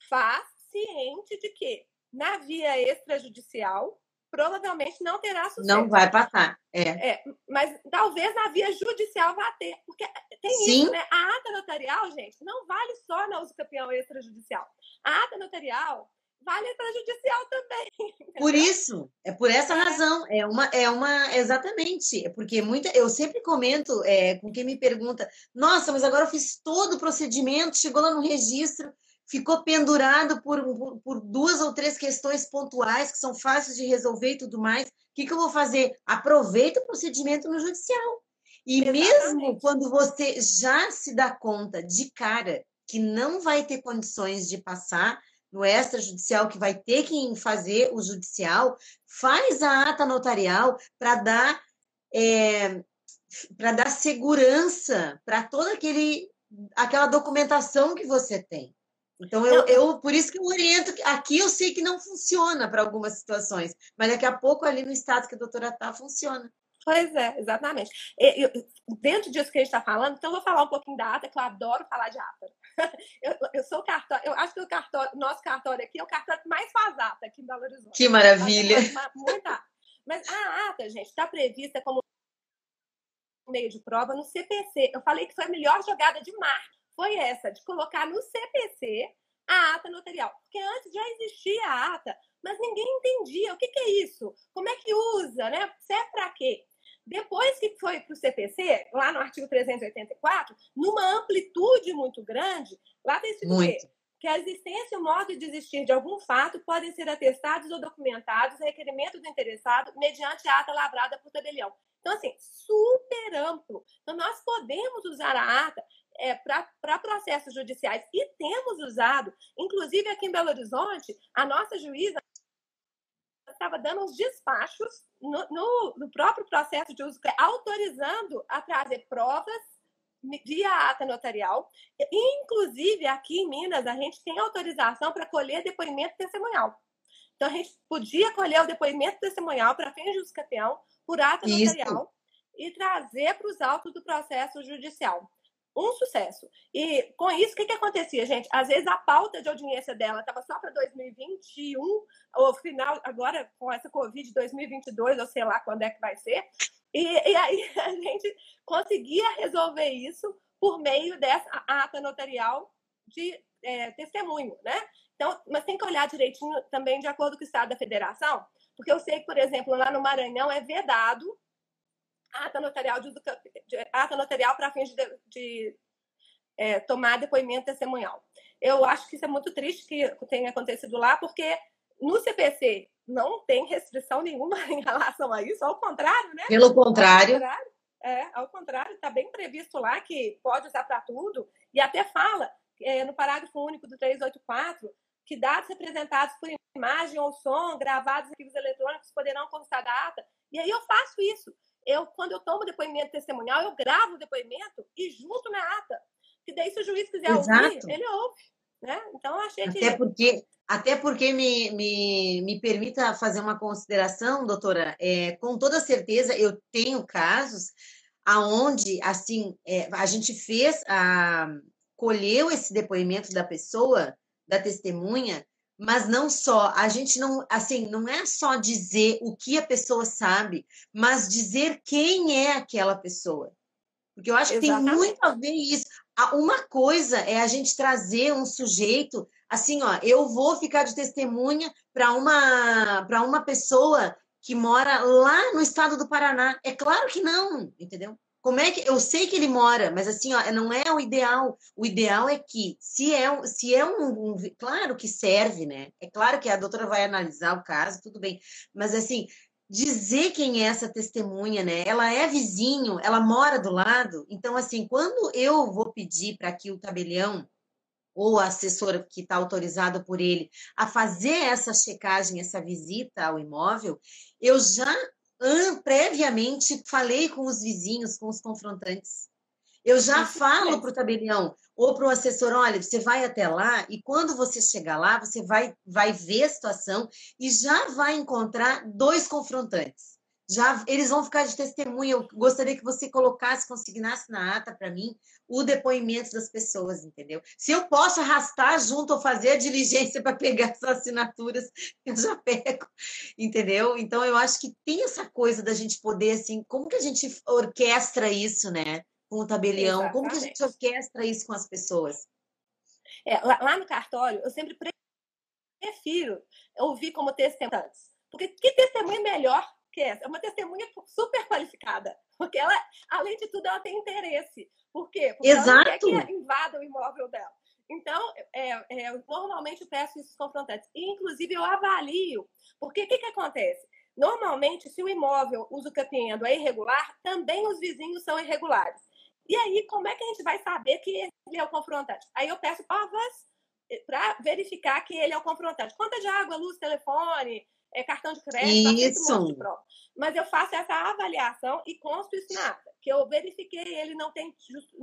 S2: faz ciente de que na via extrajudicial provavelmente não terá sucesso.
S1: Não vai passar,
S2: é. é. Mas talvez na via judicial vá ter, porque tem Sim. isso, né? A ata notarial, gente, não vale só na uso campeão extrajudicial. A ata notarial vale extrajudicial também. Entendeu?
S1: Por isso, é por essa é. razão, é uma, é uma, exatamente, é porque muita, eu sempre comento é, com quem me pergunta, nossa, mas agora eu fiz todo o procedimento, chegou lá no registro, ficou pendurado por, por, por, duas ou três questões pontuais que são fáceis de resolver e tudo mais. O que, que eu vou fazer? Aproveita o procedimento no judicial. E Exatamente. mesmo quando você já se dá conta de cara que não vai ter condições de passar no extrajudicial, que vai ter que fazer o judicial, faz a ata notarial para dar é, para dar segurança para toda aquele aquela documentação que você tem. Então, eu, eu, por isso que eu oriento. Aqui eu sei que não funciona para algumas situações, mas daqui a pouco ali no estado que a doutora está, funciona.
S2: Pois é, exatamente. Eu, dentro disso que a gente está falando, então eu vou falar um pouquinho da ata, que eu adoro falar de ata. Eu, eu sou cartório, eu acho que o cartório, nosso cartório aqui é o cartório que mais faz ata aqui em Belo Horizonte.
S1: Que maravilha!
S2: Muita Mas a ata, gente, está prevista como meio de prova no CPC. Eu falei que foi a melhor jogada de marketing foi essa, de colocar no CPC a ata notarial. Porque antes já existia a ata, mas ninguém entendia o que, que é isso, como é que usa, né? Serve para quê? Depois que foi para o CPC, lá no artigo 384, numa amplitude muito grande, lá está escrito muito. que a existência e o modo de existir de algum fato podem ser atestados ou documentados a requerimento do interessado mediante a ata lavrada por tabelião. Então, assim, super amplo. Então, nós podemos usar a ata é, para processos judiciais e temos usado, inclusive aqui em Belo Horizonte, a nossa juíza estava dando uns despachos no, no, no próprio processo de uso, autorizando a trazer provas via ata notarial. Inclusive, aqui em Minas, a gente tem autorização para colher depoimento testemunhal. Então, a gente podia colher o depoimento testemunhal para fins de uso campeão por ata Isso. notarial e trazer para os autos do processo judicial um sucesso. E com isso, o que, que acontecia, gente? Às vezes a pauta de audiência dela estava só para 2021, ou final, agora com essa Covid 2022, ou sei lá quando é que vai ser. E, e aí a gente conseguia resolver isso por meio dessa ata notarial de é, testemunho, né? Então, mas tem que olhar direitinho também de acordo com o estado da federação, porque eu sei que, por exemplo, lá no Maranhão é vedado ata notarial de, de ata notarial para fins de, de é, tomar depoimento testemunhal. Eu acho que isso é muito triste que tenha acontecido lá, porque no CPC não tem restrição nenhuma em relação a isso, ao contrário, né?
S1: Pelo contrário.
S2: Ao contrário, é, ao contrário, está bem previsto lá que pode usar para tudo, e até fala é, no parágrafo único do 384 que dados representados por imagem ou som, gravados em arquivos eletrônicos, poderão constar da ata. E aí eu faço isso eu, quando eu tomo depoimento testemunhal, eu gravo o depoimento e junto na ata. Que daí, se o juiz quiser Exato. ouvir, ele ouve. Né? Então, achei
S1: até
S2: que.
S1: Porque, até porque me, me, me permita fazer uma consideração, doutora, é, com toda certeza eu tenho casos aonde assim é, a gente fez a colheu esse depoimento da pessoa da testemunha mas não só, a gente não, assim, não é só dizer o que a pessoa sabe, mas dizer quem é aquela pessoa. Porque eu acho Exatamente. que tem muito a ver isso. Uma coisa é a gente trazer um sujeito, assim, ó, eu vou ficar de testemunha para uma para uma pessoa que mora lá no estado do Paraná. É claro que não, entendeu? Como é que eu sei que ele mora, mas assim, ó, não é o ideal. O ideal é que se é um, se é um, um, claro que serve, né? É claro que a doutora vai analisar o caso, tudo bem. Mas assim, dizer quem é essa testemunha, né? Ela é vizinho, ela mora do lado. Então, assim, quando eu vou pedir para que o tabelião ou a assessora que está autorizada por ele a fazer essa checagem, essa visita ao imóvel, eu já previamente falei com os vizinhos, com os confrontantes. Eu já falo para o tabelião ou para o assessor, olha, você vai até lá e quando você chegar lá, você vai, vai ver a situação e já vai encontrar dois confrontantes. Já eles vão ficar de testemunha. Eu gostaria que você colocasse, consignasse na ata para mim o depoimento das pessoas, entendeu? Se eu posso arrastar junto ou fazer a diligência para pegar essas assinaturas, eu já pego, entendeu? Então eu acho que tem essa coisa da gente poder assim, como que a gente orquestra isso, né? com o tabelião? Exatamente. Como que a gente orquestra isso com as pessoas?
S2: É, lá, lá, no cartório, eu sempre prefiro ouvir como testemunhas. Porque que testemunha melhor que essa? É uma testemunha super qualificada. Porque ela, além de tudo, ela tem interesse. Por quê? Porque
S1: Exato. ela quer
S2: que invada o imóvel dela. Então, é, é, eu normalmente peço isso confrontantes. E, inclusive, eu avalio. Porque o que, que acontece? Normalmente, se o imóvel uso capiendo é irregular, também os vizinhos são irregulares. E aí, como é que a gente vai saber que ele é o confrontante? Aí eu peço provas para verificar que ele é o confrontante. Conta de água, luz, telefone, é, cartão de crédito,
S1: isso.
S2: De prova. Mas eu faço essa avaliação e consto isso na ata, que eu verifiquei, ele não tem,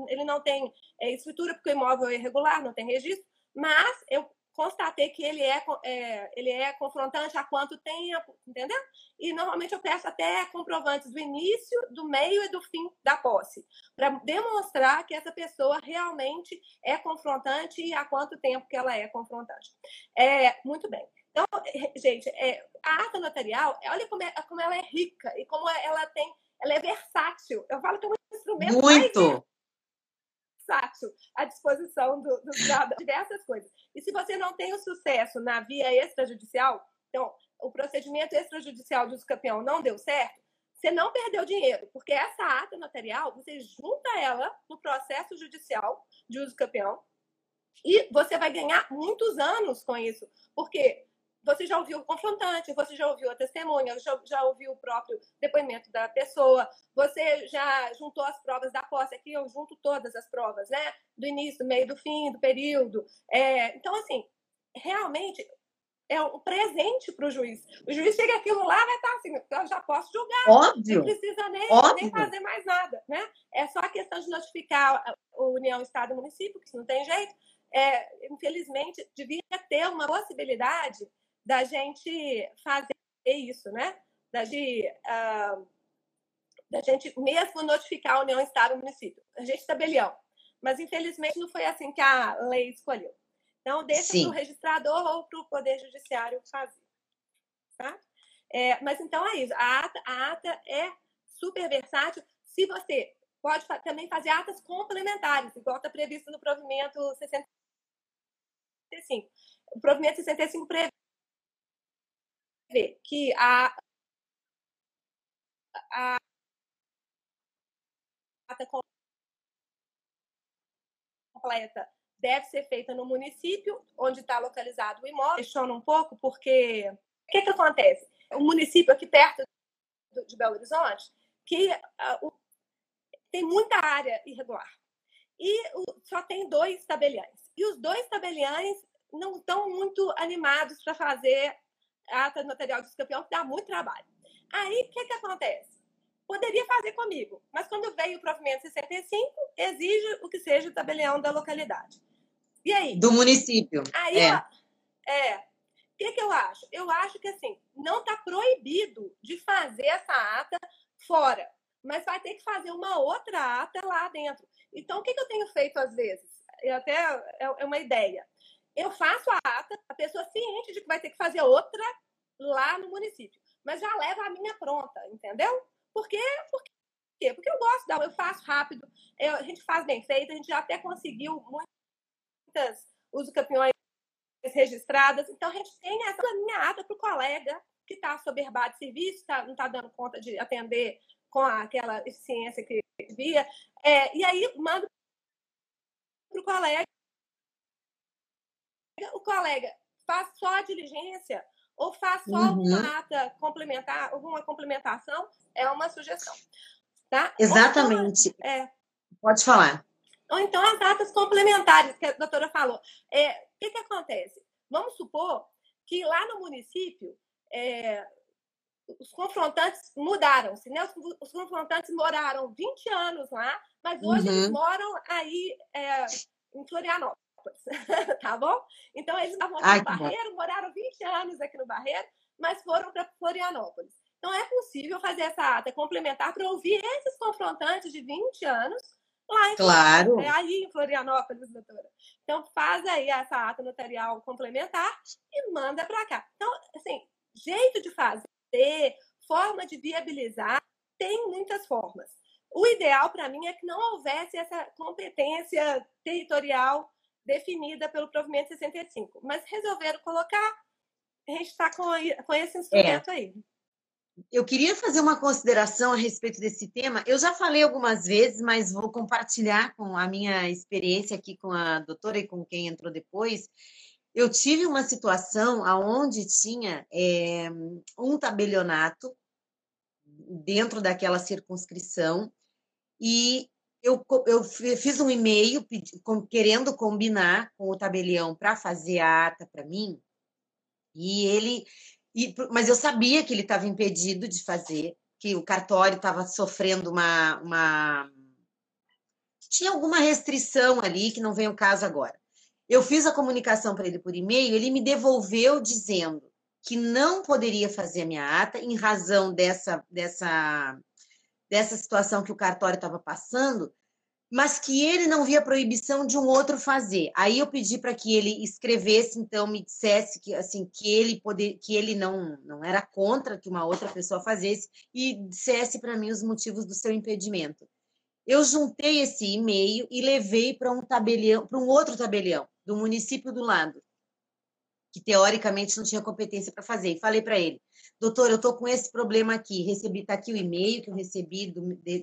S2: ele não tem é, escritura porque o imóvel é irregular, não tem registro, mas eu constatei que ele é, é, ele é confrontante há quanto tempo, entendeu? E normalmente eu peço até comprovantes do início, do meio e do fim da posse, para demonstrar que essa pessoa realmente é confrontante e há quanto tempo que ela é confrontante. É, muito bem. Então, gente, é, a ata notarial, olha como, é, como ela é rica e como ela tem, ela é versátil. Eu falo que é um instrumento
S1: muito
S2: versátil à disposição do, do, de diversas coisas. E se você não tem o sucesso na via extrajudicial, então, o procedimento extrajudicial do campeão não deu certo, você não perdeu dinheiro, porque essa ata notarial, você junta ela no processo judicial de uso campeão e você vai ganhar muitos anos com isso. Porque você já ouviu o confrontante, você já ouviu a testemunha, já, já ouviu o próprio depoimento da pessoa, você já juntou as provas da posse. Aqui eu junto todas as provas, né? Do início, do meio, do fim, do período. É, então, assim, realmente é um presente para o juiz. O juiz chega aquilo lá, vai estar assim, eu já posso julgar.
S1: Óbvio.
S2: Não precisa nem, nem fazer mais nada, né? É só a questão de notificar a União, Estado e Município, que não tem jeito. É, infelizmente, devia ter uma possibilidade da gente fazer isso, né? Da, de, uh, da gente mesmo notificar a União, Estado e Município. A gente tabelião. Mas, infelizmente, não foi assim que a lei escolheu. Então, deixa para o registrador ou para o Poder Judiciário fazer. Tá? É, mas, então, é isso. A ata, a ata é super versátil. Se você pode também fazer atas complementares, igual está previsto no provimento 65. O provimento 65 prevê que a, a ata completa deve ser feita no município onde está localizado o imóvel. Questiona um pouco porque o que, que acontece? O município aqui perto de Belo Horizonte que uh, tem muita área irregular e uh, só tem dois tabeliães e os dois tabeliães não estão muito animados para fazer ata notarial de campeão, que dá muito trabalho. Aí, o que, que acontece? Poderia fazer comigo, mas quando veio o provimento 65, exige o que seja o tabelião da localidade. E aí?
S1: Do município.
S2: Aí, é. Ó, é. O que, que eu acho? Eu acho que, assim, não está proibido de fazer essa ata fora, mas vai ter que fazer uma outra ata lá dentro. Então, o que, que eu tenho feito às vezes? Eu até é, é uma ideia eu faço a ata, a pessoa ciente de que vai ter que fazer outra lá no município, mas já leva a minha pronta, entendeu? Porque, porque, porque eu gosto, da, eu faço rápido, eu, a gente faz bem feito, a gente já até conseguiu muitas uso campeões registradas, então a gente tem essa minha ata para o colega que está soberbado de serviço, tá, não está dando conta de atender com aquela eficiência que devia, é, e aí mando para o colega o colega faz só a diligência ou faz só uhum. alguma ata complementar, alguma complementação, é uma sugestão. Tá?
S1: Exatamente. Então, é, Pode falar.
S2: Ou então as atas complementares, que a doutora falou. É, o que, que acontece? Vamos supor que lá no município é, os confrontantes mudaram-se, né? Os, os, confrontantes moraram 20 anos lá, mas hoje uhum. eles moram aí é, em Florianópolis, tá bom? Então eles estavam aqui Ai, no Barreiro, bom. moraram 20 anos aqui no Barreiro, mas foram para Florianópolis. Então é possível fazer essa ata complementar para ouvir esses confrontantes de 20 anos lá em
S1: claro.
S2: É aí em Florianópolis, doutora. Então faz aí essa ata notarial complementar e manda para cá. Então, assim, jeito de fazer forma de viabilizar, tem muitas formas. O ideal para mim é que não houvesse essa competência territorial definida pelo provimento 65, mas resolveram colocar, a gente está com, com esse instrumento é. aí.
S1: Eu queria fazer uma consideração a respeito desse tema. Eu já falei algumas vezes, mas vou compartilhar com a minha experiência aqui com a doutora e com quem entrou depois. Eu tive uma situação onde tinha é, um tabelionato dentro daquela circunscrição e eu, eu fiz um e-mail querendo combinar com o tabelião para fazer a ata para mim e ele e, mas eu sabia que ele estava impedido de fazer que o cartório estava sofrendo uma, uma tinha alguma restrição ali que não vem o caso agora. Eu fiz a comunicação para ele por e-mail, ele me devolveu dizendo que não poderia fazer a minha ata em razão dessa, dessa, dessa situação que o cartório estava passando, mas que ele não via proibição de um outro fazer. Aí eu pedi para que ele escrevesse, então me dissesse que assim que ele poder, que ele não não era contra que uma outra pessoa fazesse e dissesse para mim os motivos do seu impedimento. Eu juntei esse e-mail e levei para um tabelião, para um outro tabelião do município do lado, que teoricamente não tinha competência para fazer. E falei para ele, doutor, eu estou com esse problema aqui. Recebi, está aqui o e-mail que eu recebi do,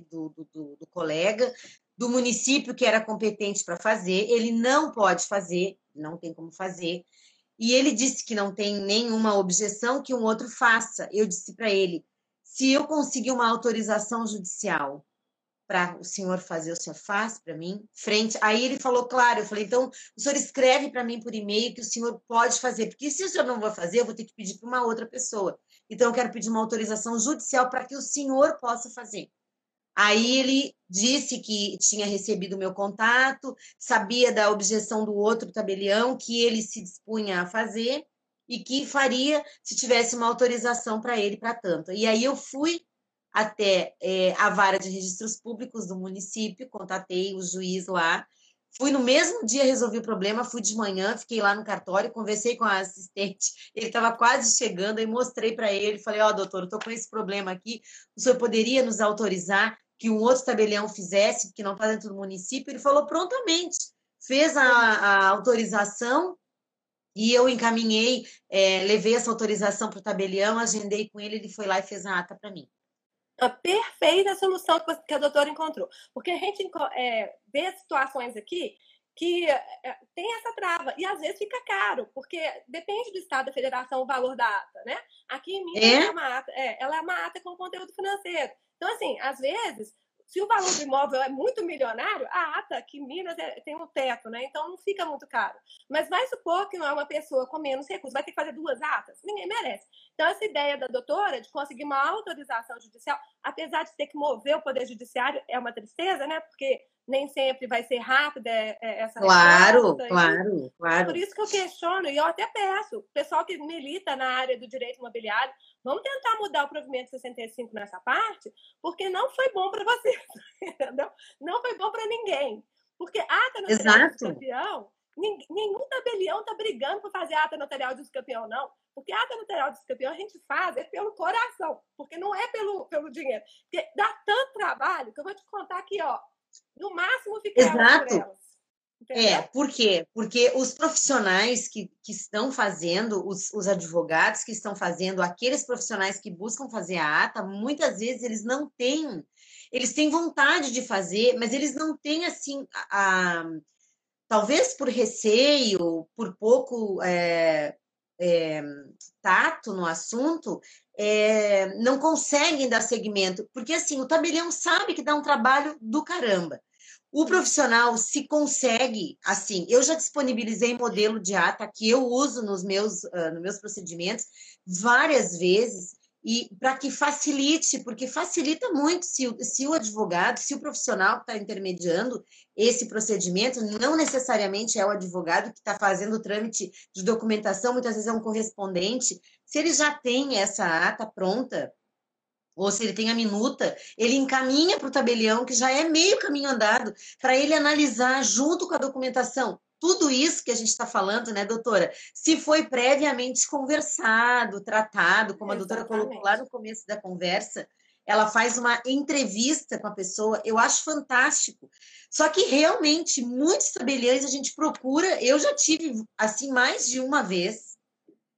S1: do, do, do colega, do município que era competente para fazer. Ele não pode fazer, não tem como fazer. E ele disse que não tem nenhuma objeção que um outro faça. Eu disse para ele: se eu conseguir uma autorização judicial para o senhor fazer, o senhor faz para mim, frente. Aí ele falou, claro, eu falei, então o senhor escreve para mim por e-mail que o senhor pode fazer, porque se o senhor não vai fazer, eu vou ter que pedir para uma outra pessoa. Então eu quero pedir uma autorização judicial para que o senhor possa fazer. Aí ele disse que tinha recebido o meu contato, sabia da objeção do outro tabelião, que ele se dispunha a fazer e que faria se tivesse uma autorização para ele para tanto. E aí eu fui até é, a vara de registros públicos do município, contatei o juiz lá. Fui no mesmo dia, resolvi o problema, fui de manhã, fiquei lá no cartório, conversei com a assistente, ele estava quase chegando, aí mostrei para ele, falei, ó, oh, doutor, eu estou com esse problema aqui, o senhor poderia nos autorizar que um outro tabelião fizesse, que não está dentro do município? Ele falou prontamente, fez a, a autorização, e eu encaminhei, é, levei essa autorização para o tabelião, agendei com ele, ele foi lá e fez a ata para mim
S2: a perfeita solução que a doutora encontrou. Porque a gente é, vê situações aqui que é, tem essa trava e às vezes fica caro, porque depende do estado da federação o valor da ata, né? Aqui em Minas é? é uma ata, é, ela é uma ata com conteúdo financeiro. Então, assim, às vezes se o valor do imóvel é muito milionário, a ata que Minas é, tem um teto, né? Então não fica muito caro. Mas vai supor que não é uma pessoa com menos recursos, vai ter que fazer duas atas? Ninguém merece. Então, essa ideia da doutora de conseguir uma autorização judicial, apesar de ter que mover o Poder Judiciário, é uma tristeza, né? Porque nem sempre vai ser rápida é, é, essa
S1: Claro, claro, claro.
S2: Por isso que eu questiono, e eu até peço, o pessoal que milita na área do direito imobiliário, vamos tentar mudar o provimento 65 nessa parte, porque não foi bom para você, entendeu? Não foi bom para ninguém. Porque ata notarial de campeão, nenhum tabelião está brigando para fazer ata notarial de campeão, não. Porque a ata notarial de campeão a gente faz é pelo coração, porque não é pelo, pelo dinheiro. Porque dá tanto trabalho que eu vou te contar aqui, ó, no máximo ficar Exato. por elas.
S1: Entendeu? É, por quê? Porque os profissionais que, que estão fazendo, os, os advogados que estão fazendo, aqueles profissionais que buscam fazer a ata, muitas vezes eles não têm, eles têm vontade de fazer, mas eles não têm assim a, a talvez por receio, por pouco é, é, tato no assunto é, não conseguem dar segmento, porque assim, o tabelião sabe que dá um trabalho do caramba. O profissional, se consegue, assim, eu já disponibilizei modelo de ata que eu uso nos meus, uh, nos meus procedimentos várias vezes, e para que facilite, porque facilita muito se, se o advogado, se o profissional que está intermediando esse procedimento, não necessariamente é o advogado que está fazendo o trâmite de documentação, muitas vezes é um correspondente, se ele já tem essa ata pronta, ou se ele tem a minuta, ele encaminha para o tabelião, que já é meio caminho andado, para ele analisar junto com a documentação. Tudo isso que a gente está falando, né, doutora? Se foi previamente conversado, tratado, como a doutora colocou lá no começo da conversa, ela faz uma entrevista com a pessoa, eu acho fantástico. Só que realmente, muitos tabeliões a gente procura, eu já tive, assim, mais de uma vez,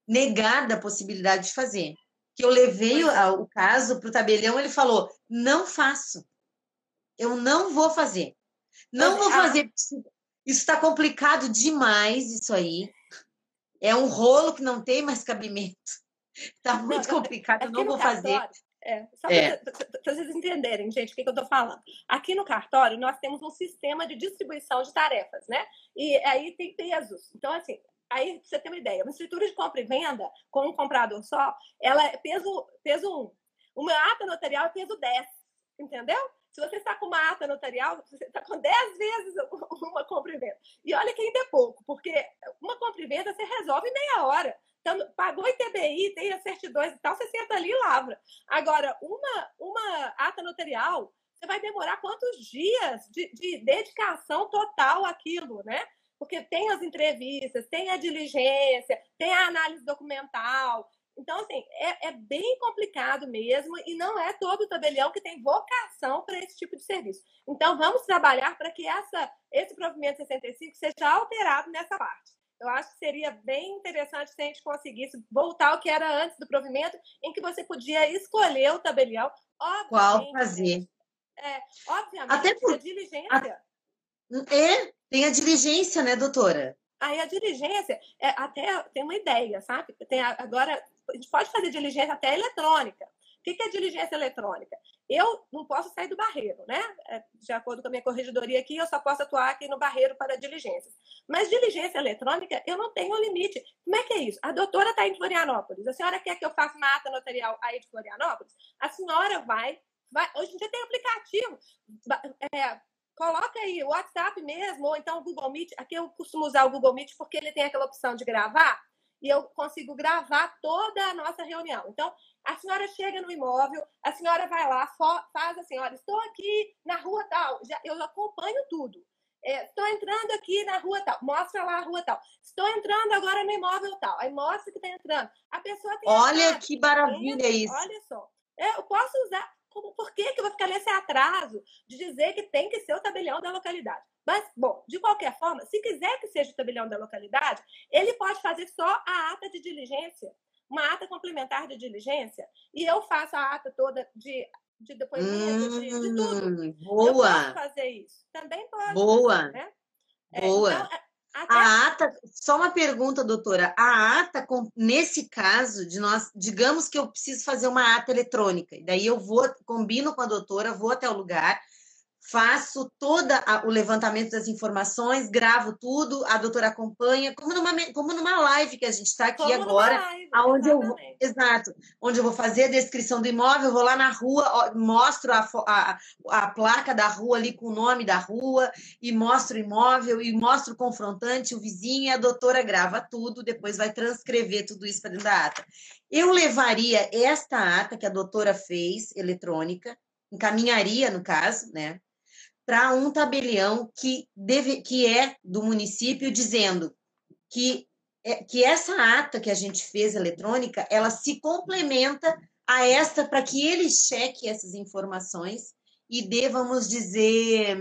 S1: negada a possibilidade de fazer que eu levei o, o caso para o tabelião, ele falou: não faço. Eu não vou fazer. Não vou fazer. Isso está complicado demais, isso aí. É um rolo que não tem mais cabimento. Está muito complicado, eu não vou fazer.
S2: É, só é. para vocês entenderem, gente, o que, que eu estou falando. Aqui no cartório, nós temos um sistema de distribuição de tarefas, né? E aí tem pesos. Então, assim, Aí, você tem uma ideia, uma escritura de compra e venda com um comprador só, ela é peso, peso 1. Uma ata notarial é peso 10, entendeu? Se você está com uma ata notarial, você está com 10 vezes uma compra e venda. E olha que ainda é pouco, porque uma compra e venda você resolve em meia hora. Então, pagou ITBI, tem as certidões e tal, você senta ali e lavra. Agora, uma, uma ata notarial, você vai demorar quantos dias de, de dedicação total àquilo, né? Porque tem as entrevistas, tem a diligência, tem a análise documental. Então, assim, é, é bem complicado mesmo e não é todo tabelião que tem vocação para esse tipo de serviço. Então, vamos trabalhar para que essa, esse provimento 65 seja alterado nessa parte. Eu acho que seria bem interessante se a gente conseguisse voltar ao que era antes do provimento, em que você podia escolher o tabelião.
S1: Qual fazer?
S2: É, obviamente, Até por... a diligência. A...
S1: É, tem a diligência, né, doutora?
S2: Aí a diligência, é, até tem uma ideia, sabe? Tem agora, a gente pode fazer diligência até eletrônica. O que é diligência eletrônica? Eu não posso sair do barreiro, né? É, de acordo com a minha corregedoria aqui, eu só posso atuar aqui no barreiro para diligências. Mas diligência eletrônica, eu não tenho limite. Como é que é isso? A doutora está em Florianópolis. A senhora quer que eu faça uma ata notarial aí de Florianópolis? A senhora vai. vai hoje em dia tem aplicativo. É, coloca aí o WhatsApp mesmo, ou então o Google Meet. Aqui eu costumo usar o Google Meet porque ele tem aquela opção de gravar e eu consigo gravar toda a nossa reunião. Então, a senhora chega no imóvel, a senhora vai lá, faz assim, olha, estou aqui na rua tal, já, eu acompanho tudo. É, estou entrando aqui na rua tal, mostra lá a rua tal. Estou entrando agora no imóvel tal, aí mostra que está entrando. A pessoa tem
S1: Olha que maravilha isso.
S2: Olha só. É, eu posso usar como, por que, que eu vou ficar nesse atraso de dizer que tem que ser o tabelião da localidade? Mas, bom, de qualquer forma, se quiser que seja o tabelião da localidade, ele pode fazer só a ata de diligência, uma ata complementar de diligência, e eu faço a ata toda de, de depoimento, hum, de, de, tudo.
S1: Hum, boa! Eu
S2: posso fazer isso. Também pode.
S1: Boa!
S2: Né?
S1: Boa! É, então, é, até... A ata, só uma pergunta, doutora. A ata, nesse caso de nós, digamos que eu preciso fazer uma ata eletrônica, e daí eu vou, combino com a doutora, vou até o lugar, faço todo o levantamento das informações, gravo tudo, a doutora acompanha, como numa, como numa live que a gente está aqui como agora, live, aonde eu vou, exato, onde eu vou fazer a descrição do imóvel, vou lá na rua, mostro a, a, a placa da rua ali com o nome da rua, e mostro o imóvel, e mostro o confrontante, o vizinho, e a doutora grava tudo, depois vai transcrever tudo isso para dentro da ata. Eu levaria esta ata que a doutora fez, eletrônica, encaminharia, no caso, né? Para um tabelião que, deve, que é do município, dizendo que, é, que essa ata que a gente fez eletrônica, ela se complementa a esta para que ele cheque essas informações e dê, vamos dizer,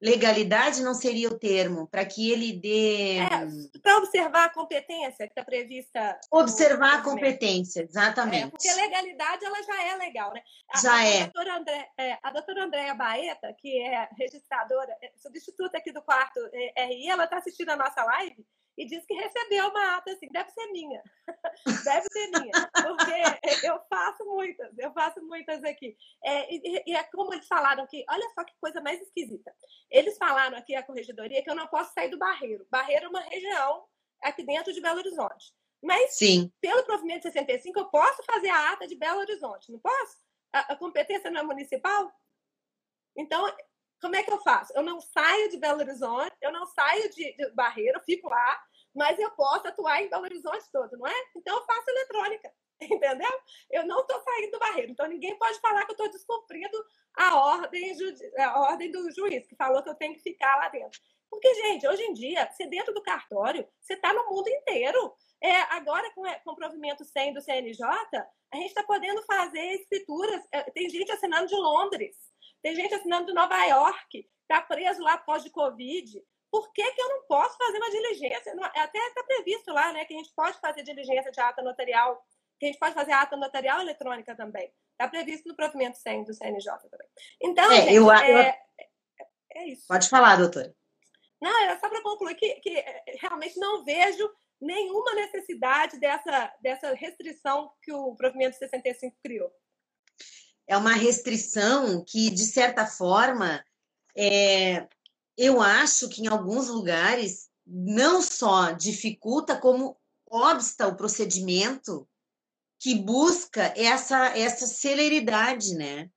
S1: legalidade não seria o termo, para que ele dê.
S2: É, para observar a competência que está prevista.
S1: Observar a competência, exatamente. É,
S2: porque legalidade ela já é legal, né?
S1: A, já
S2: a,
S1: é.
S2: A doutora, André, é, a doutora Andréa Baeta, que é registradora, é, substituta aqui do quarto é, RI, ela está assistindo a nossa live e diz que recebeu uma ata assim, deve ser minha. deve ser minha, porque eu faço muitas, eu faço muitas aqui. É, e, e, é como eles falaram aqui, olha só que coisa mais esquisita. Eles falaram aqui, a corregedoria, que eu não posso sair do Barreiro. Barreiro é uma região aqui dentro de Belo Horizonte. Mas,
S1: Sim.
S2: pelo provimento 65, eu posso fazer a ata de Belo Horizonte, não posso? A, a competência não é municipal? Então, como é que eu faço? Eu não saio de Belo Horizonte, eu não saio de, de Barreiro, fico lá, mas eu posso atuar em Belo Horizonte todo, não é? Então eu faço eletrônica, entendeu? Eu não estou saindo do Barreiro, então ninguém pode falar que eu estou descumprindo a ordem, a ordem do juiz, que falou que eu tenho que ficar lá dentro. Porque, gente, hoje em dia, você dentro do cartório, você está no mundo inteiro. É, agora, com, com o provimento 100 do CNJ, a gente está podendo fazer escrituras. É, tem gente assinando de Londres, tem gente assinando de Nova York, está preso lá causa de Covid. Por que, que eu não posso fazer uma diligência? Até está previsto lá, né, que a gente pode fazer diligência de ata notarial, que a gente pode fazer ata notarial eletrônica também. Está previsto no provimento 100 do CNJ também. Então, é, gente, eu, é, eu... É, é, isso.
S1: Pode falar, doutora.
S2: Não, era só para concluir que, que é, realmente não vejo nenhuma necessidade dessa, dessa restrição que o provimento 65 criou.
S1: É uma restrição que, de certa forma, é, eu acho que em alguns lugares não só dificulta, como obsta o procedimento que busca essa, essa celeridade, né?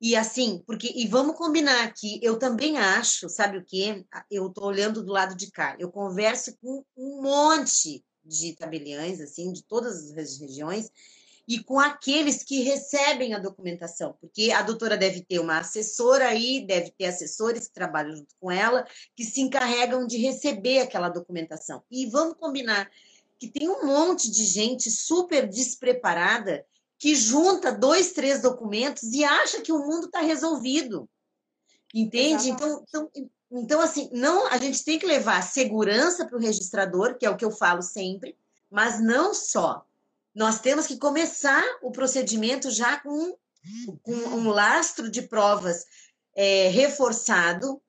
S1: E assim, porque, e vamos combinar aqui, eu também acho, sabe o que? Eu tô olhando do lado de cá, eu converso com um monte de tabeliães, assim, de todas as regiões, e com aqueles que recebem a documentação, porque a doutora deve ter uma assessora aí, deve ter assessores que trabalham junto com ela, que se encarregam de receber aquela documentação. E vamos combinar que tem um monte de gente super despreparada que junta dois, três documentos e acha que o mundo está resolvido. Entende? Então, então, então, assim, não, a gente tem que levar segurança para o registrador, que é o que eu falo sempre, mas não só. Nós temos que começar o procedimento já com, com um lastro de provas é, reforçado,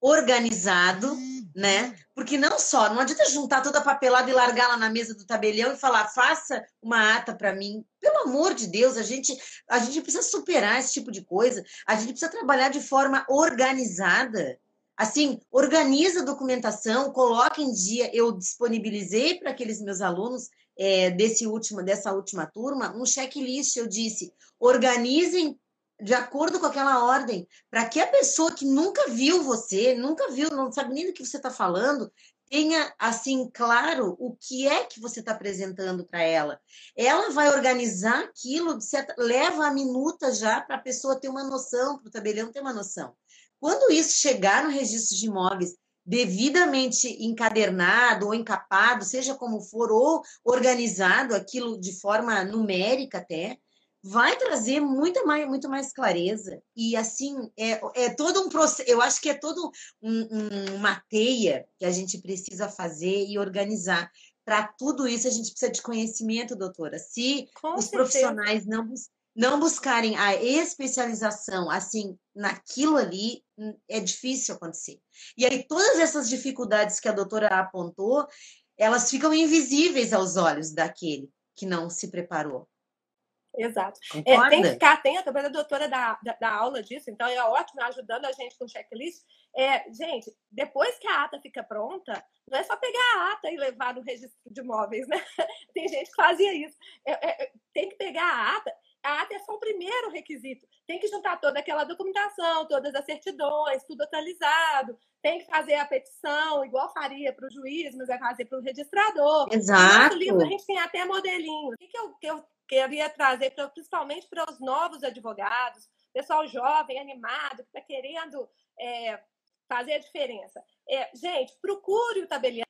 S1: organizado, né? Porque não só, não adianta juntar toda a papelada e largar lá na mesa do tabelião e falar, faça uma ata para mim. Pelo amor de Deus, a gente, a gente precisa superar esse tipo de coisa. A gente precisa trabalhar de forma organizada. Assim, organiza a documentação, coloca em dia. Eu disponibilizei para aqueles meus alunos é, desse último, dessa última turma um checklist. Eu disse: organizem de acordo com aquela ordem, para que a pessoa que nunca viu você, nunca viu, não sabe nem do que você está falando, tenha assim claro o que é que você está apresentando para ela. Ela vai organizar aquilo, certa, leva a minuta já para a pessoa ter uma noção, para o tabelião ter uma noção. Quando isso chegar no registro de imóveis devidamente encadernado ou encapado, seja como for, ou organizado aquilo de forma numérica até, vai trazer muito mais, muito mais clareza. E assim, é, é todo um processo, eu acho que é todo um, um, uma teia que a gente precisa fazer e organizar. Para tudo isso, a gente precisa de conhecimento, doutora. Se Com os certeza. profissionais não, não buscarem a especialização assim naquilo ali, hum, é difícil acontecer. E aí, todas essas dificuldades que a doutora apontou, elas ficam invisíveis aos olhos daquele que não se preparou.
S2: Exato. É, tem que ficar atenta, a doutora da, da, da, aula disso, então é ótimo, ajudando a gente com checklist. É, gente, depois que a ata fica pronta, não é só pegar a ata e levar no registro de imóveis, né? Tem gente que fazia isso. É, é, é, tem que pegar a ata, a é só o primeiro requisito. Tem que juntar toda aquela documentação, todas as certidões, tudo atualizado. Tem que fazer a petição, igual faria para o juiz, mas vai fazer para o registrador.
S1: Exato.
S2: No livro a gente tem até modelinho. O que, que, eu, que eu queria trazer, pra, principalmente para os novos advogados, pessoal jovem, animado, que está querendo é, fazer a diferença. É, gente, procure o tabelião,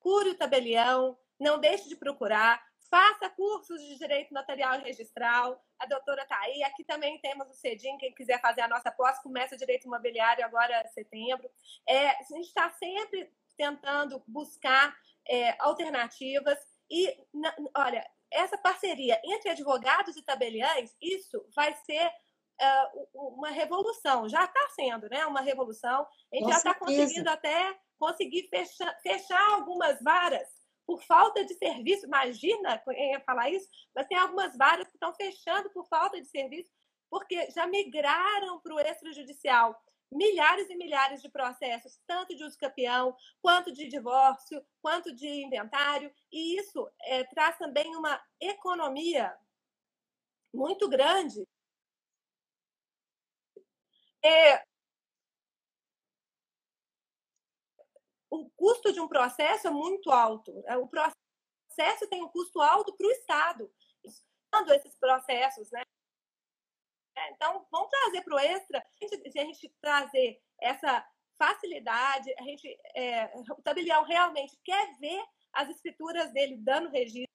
S2: procure o tabelião, não deixe de procurar, faça cursos de direito notarial e registral. A doutora está aí. Aqui também temos o CEDIM, quem quiser fazer a nossa pós, começa direito imobiliário agora em setembro. É, a gente está sempre tentando buscar é, alternativas. E, na, olha, essa parceria entre advogados e tabeliães, isso vai ser uh, uma revolução. Já está sendo, né? Uma revolução. A gente Com já está conseguindo até conseguir fechar, fechar algumas varas por falta de serviço. Imagina quem ia falar isso, mas tem algumas varas que estão fechando por falta de serviço, porque já migraram para o extrajudicial milhares e milhares de processos, tanto de uso campeão, quanto de divórcio, quanto de inventário, e isso é, traz também uma economia muito grande. É, o custo de um processo é muito alto. É, o processo tem um custo alto para o Estado. Quando esses processos, né? É, então, vamos trazer para o extra, se a gente trazer essa facilidade, a gente, é, o tabelião realmente quer ver as escrituras dele dando registro,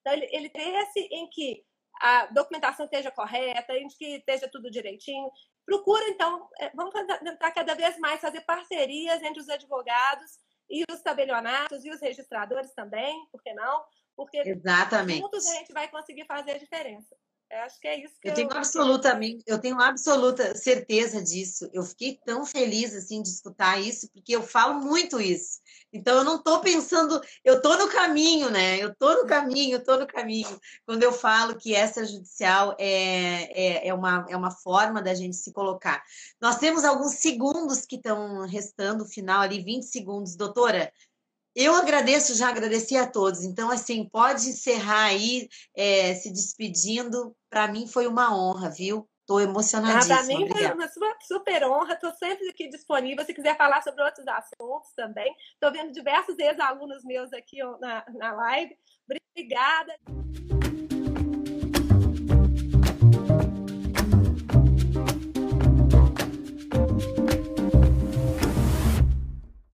S2: então ele, ele tem esse em que a documentação esteja correta, em que esteja tudo direitinho. Procura, então, é, vamos tentar cada vez mais fazer parcerias entre os advogados e os tabelionatos e os registradores também, por que não? Porque
S1: Exatamente.
S2: juntos a gente vai conseguir fazer a diferença. Eu acho que é isso que
S1: eu, eu tenho absolutamente, eu tenho absoluta certeza disso. Eu fiquei tão feliz assim de escutar isso, porque eu falo muito isso. Então eu não estou pensando, eu estou no caminho, né? Eu estou no caminho, estou no caminho. Quando eu falo que essa judicial é, é, é, uma, é uma forma da gente se colocar. Nós temos alguns segundos que estão restando, final ali, 20 segundos, doutora. Eu agradeço, já agradeci a todos. Então, assim, pode encerrar aí, é, se despedindo. Para mim foi uma honra, viu? Estou emocionadíssima.
S2: Para mim foi uma super honra. Estou sempre aqui disponível. Se quiser falar sobre outros assuntos também. Estou vendo diversos ex-alunos meus aqui na, na live. Obrigada.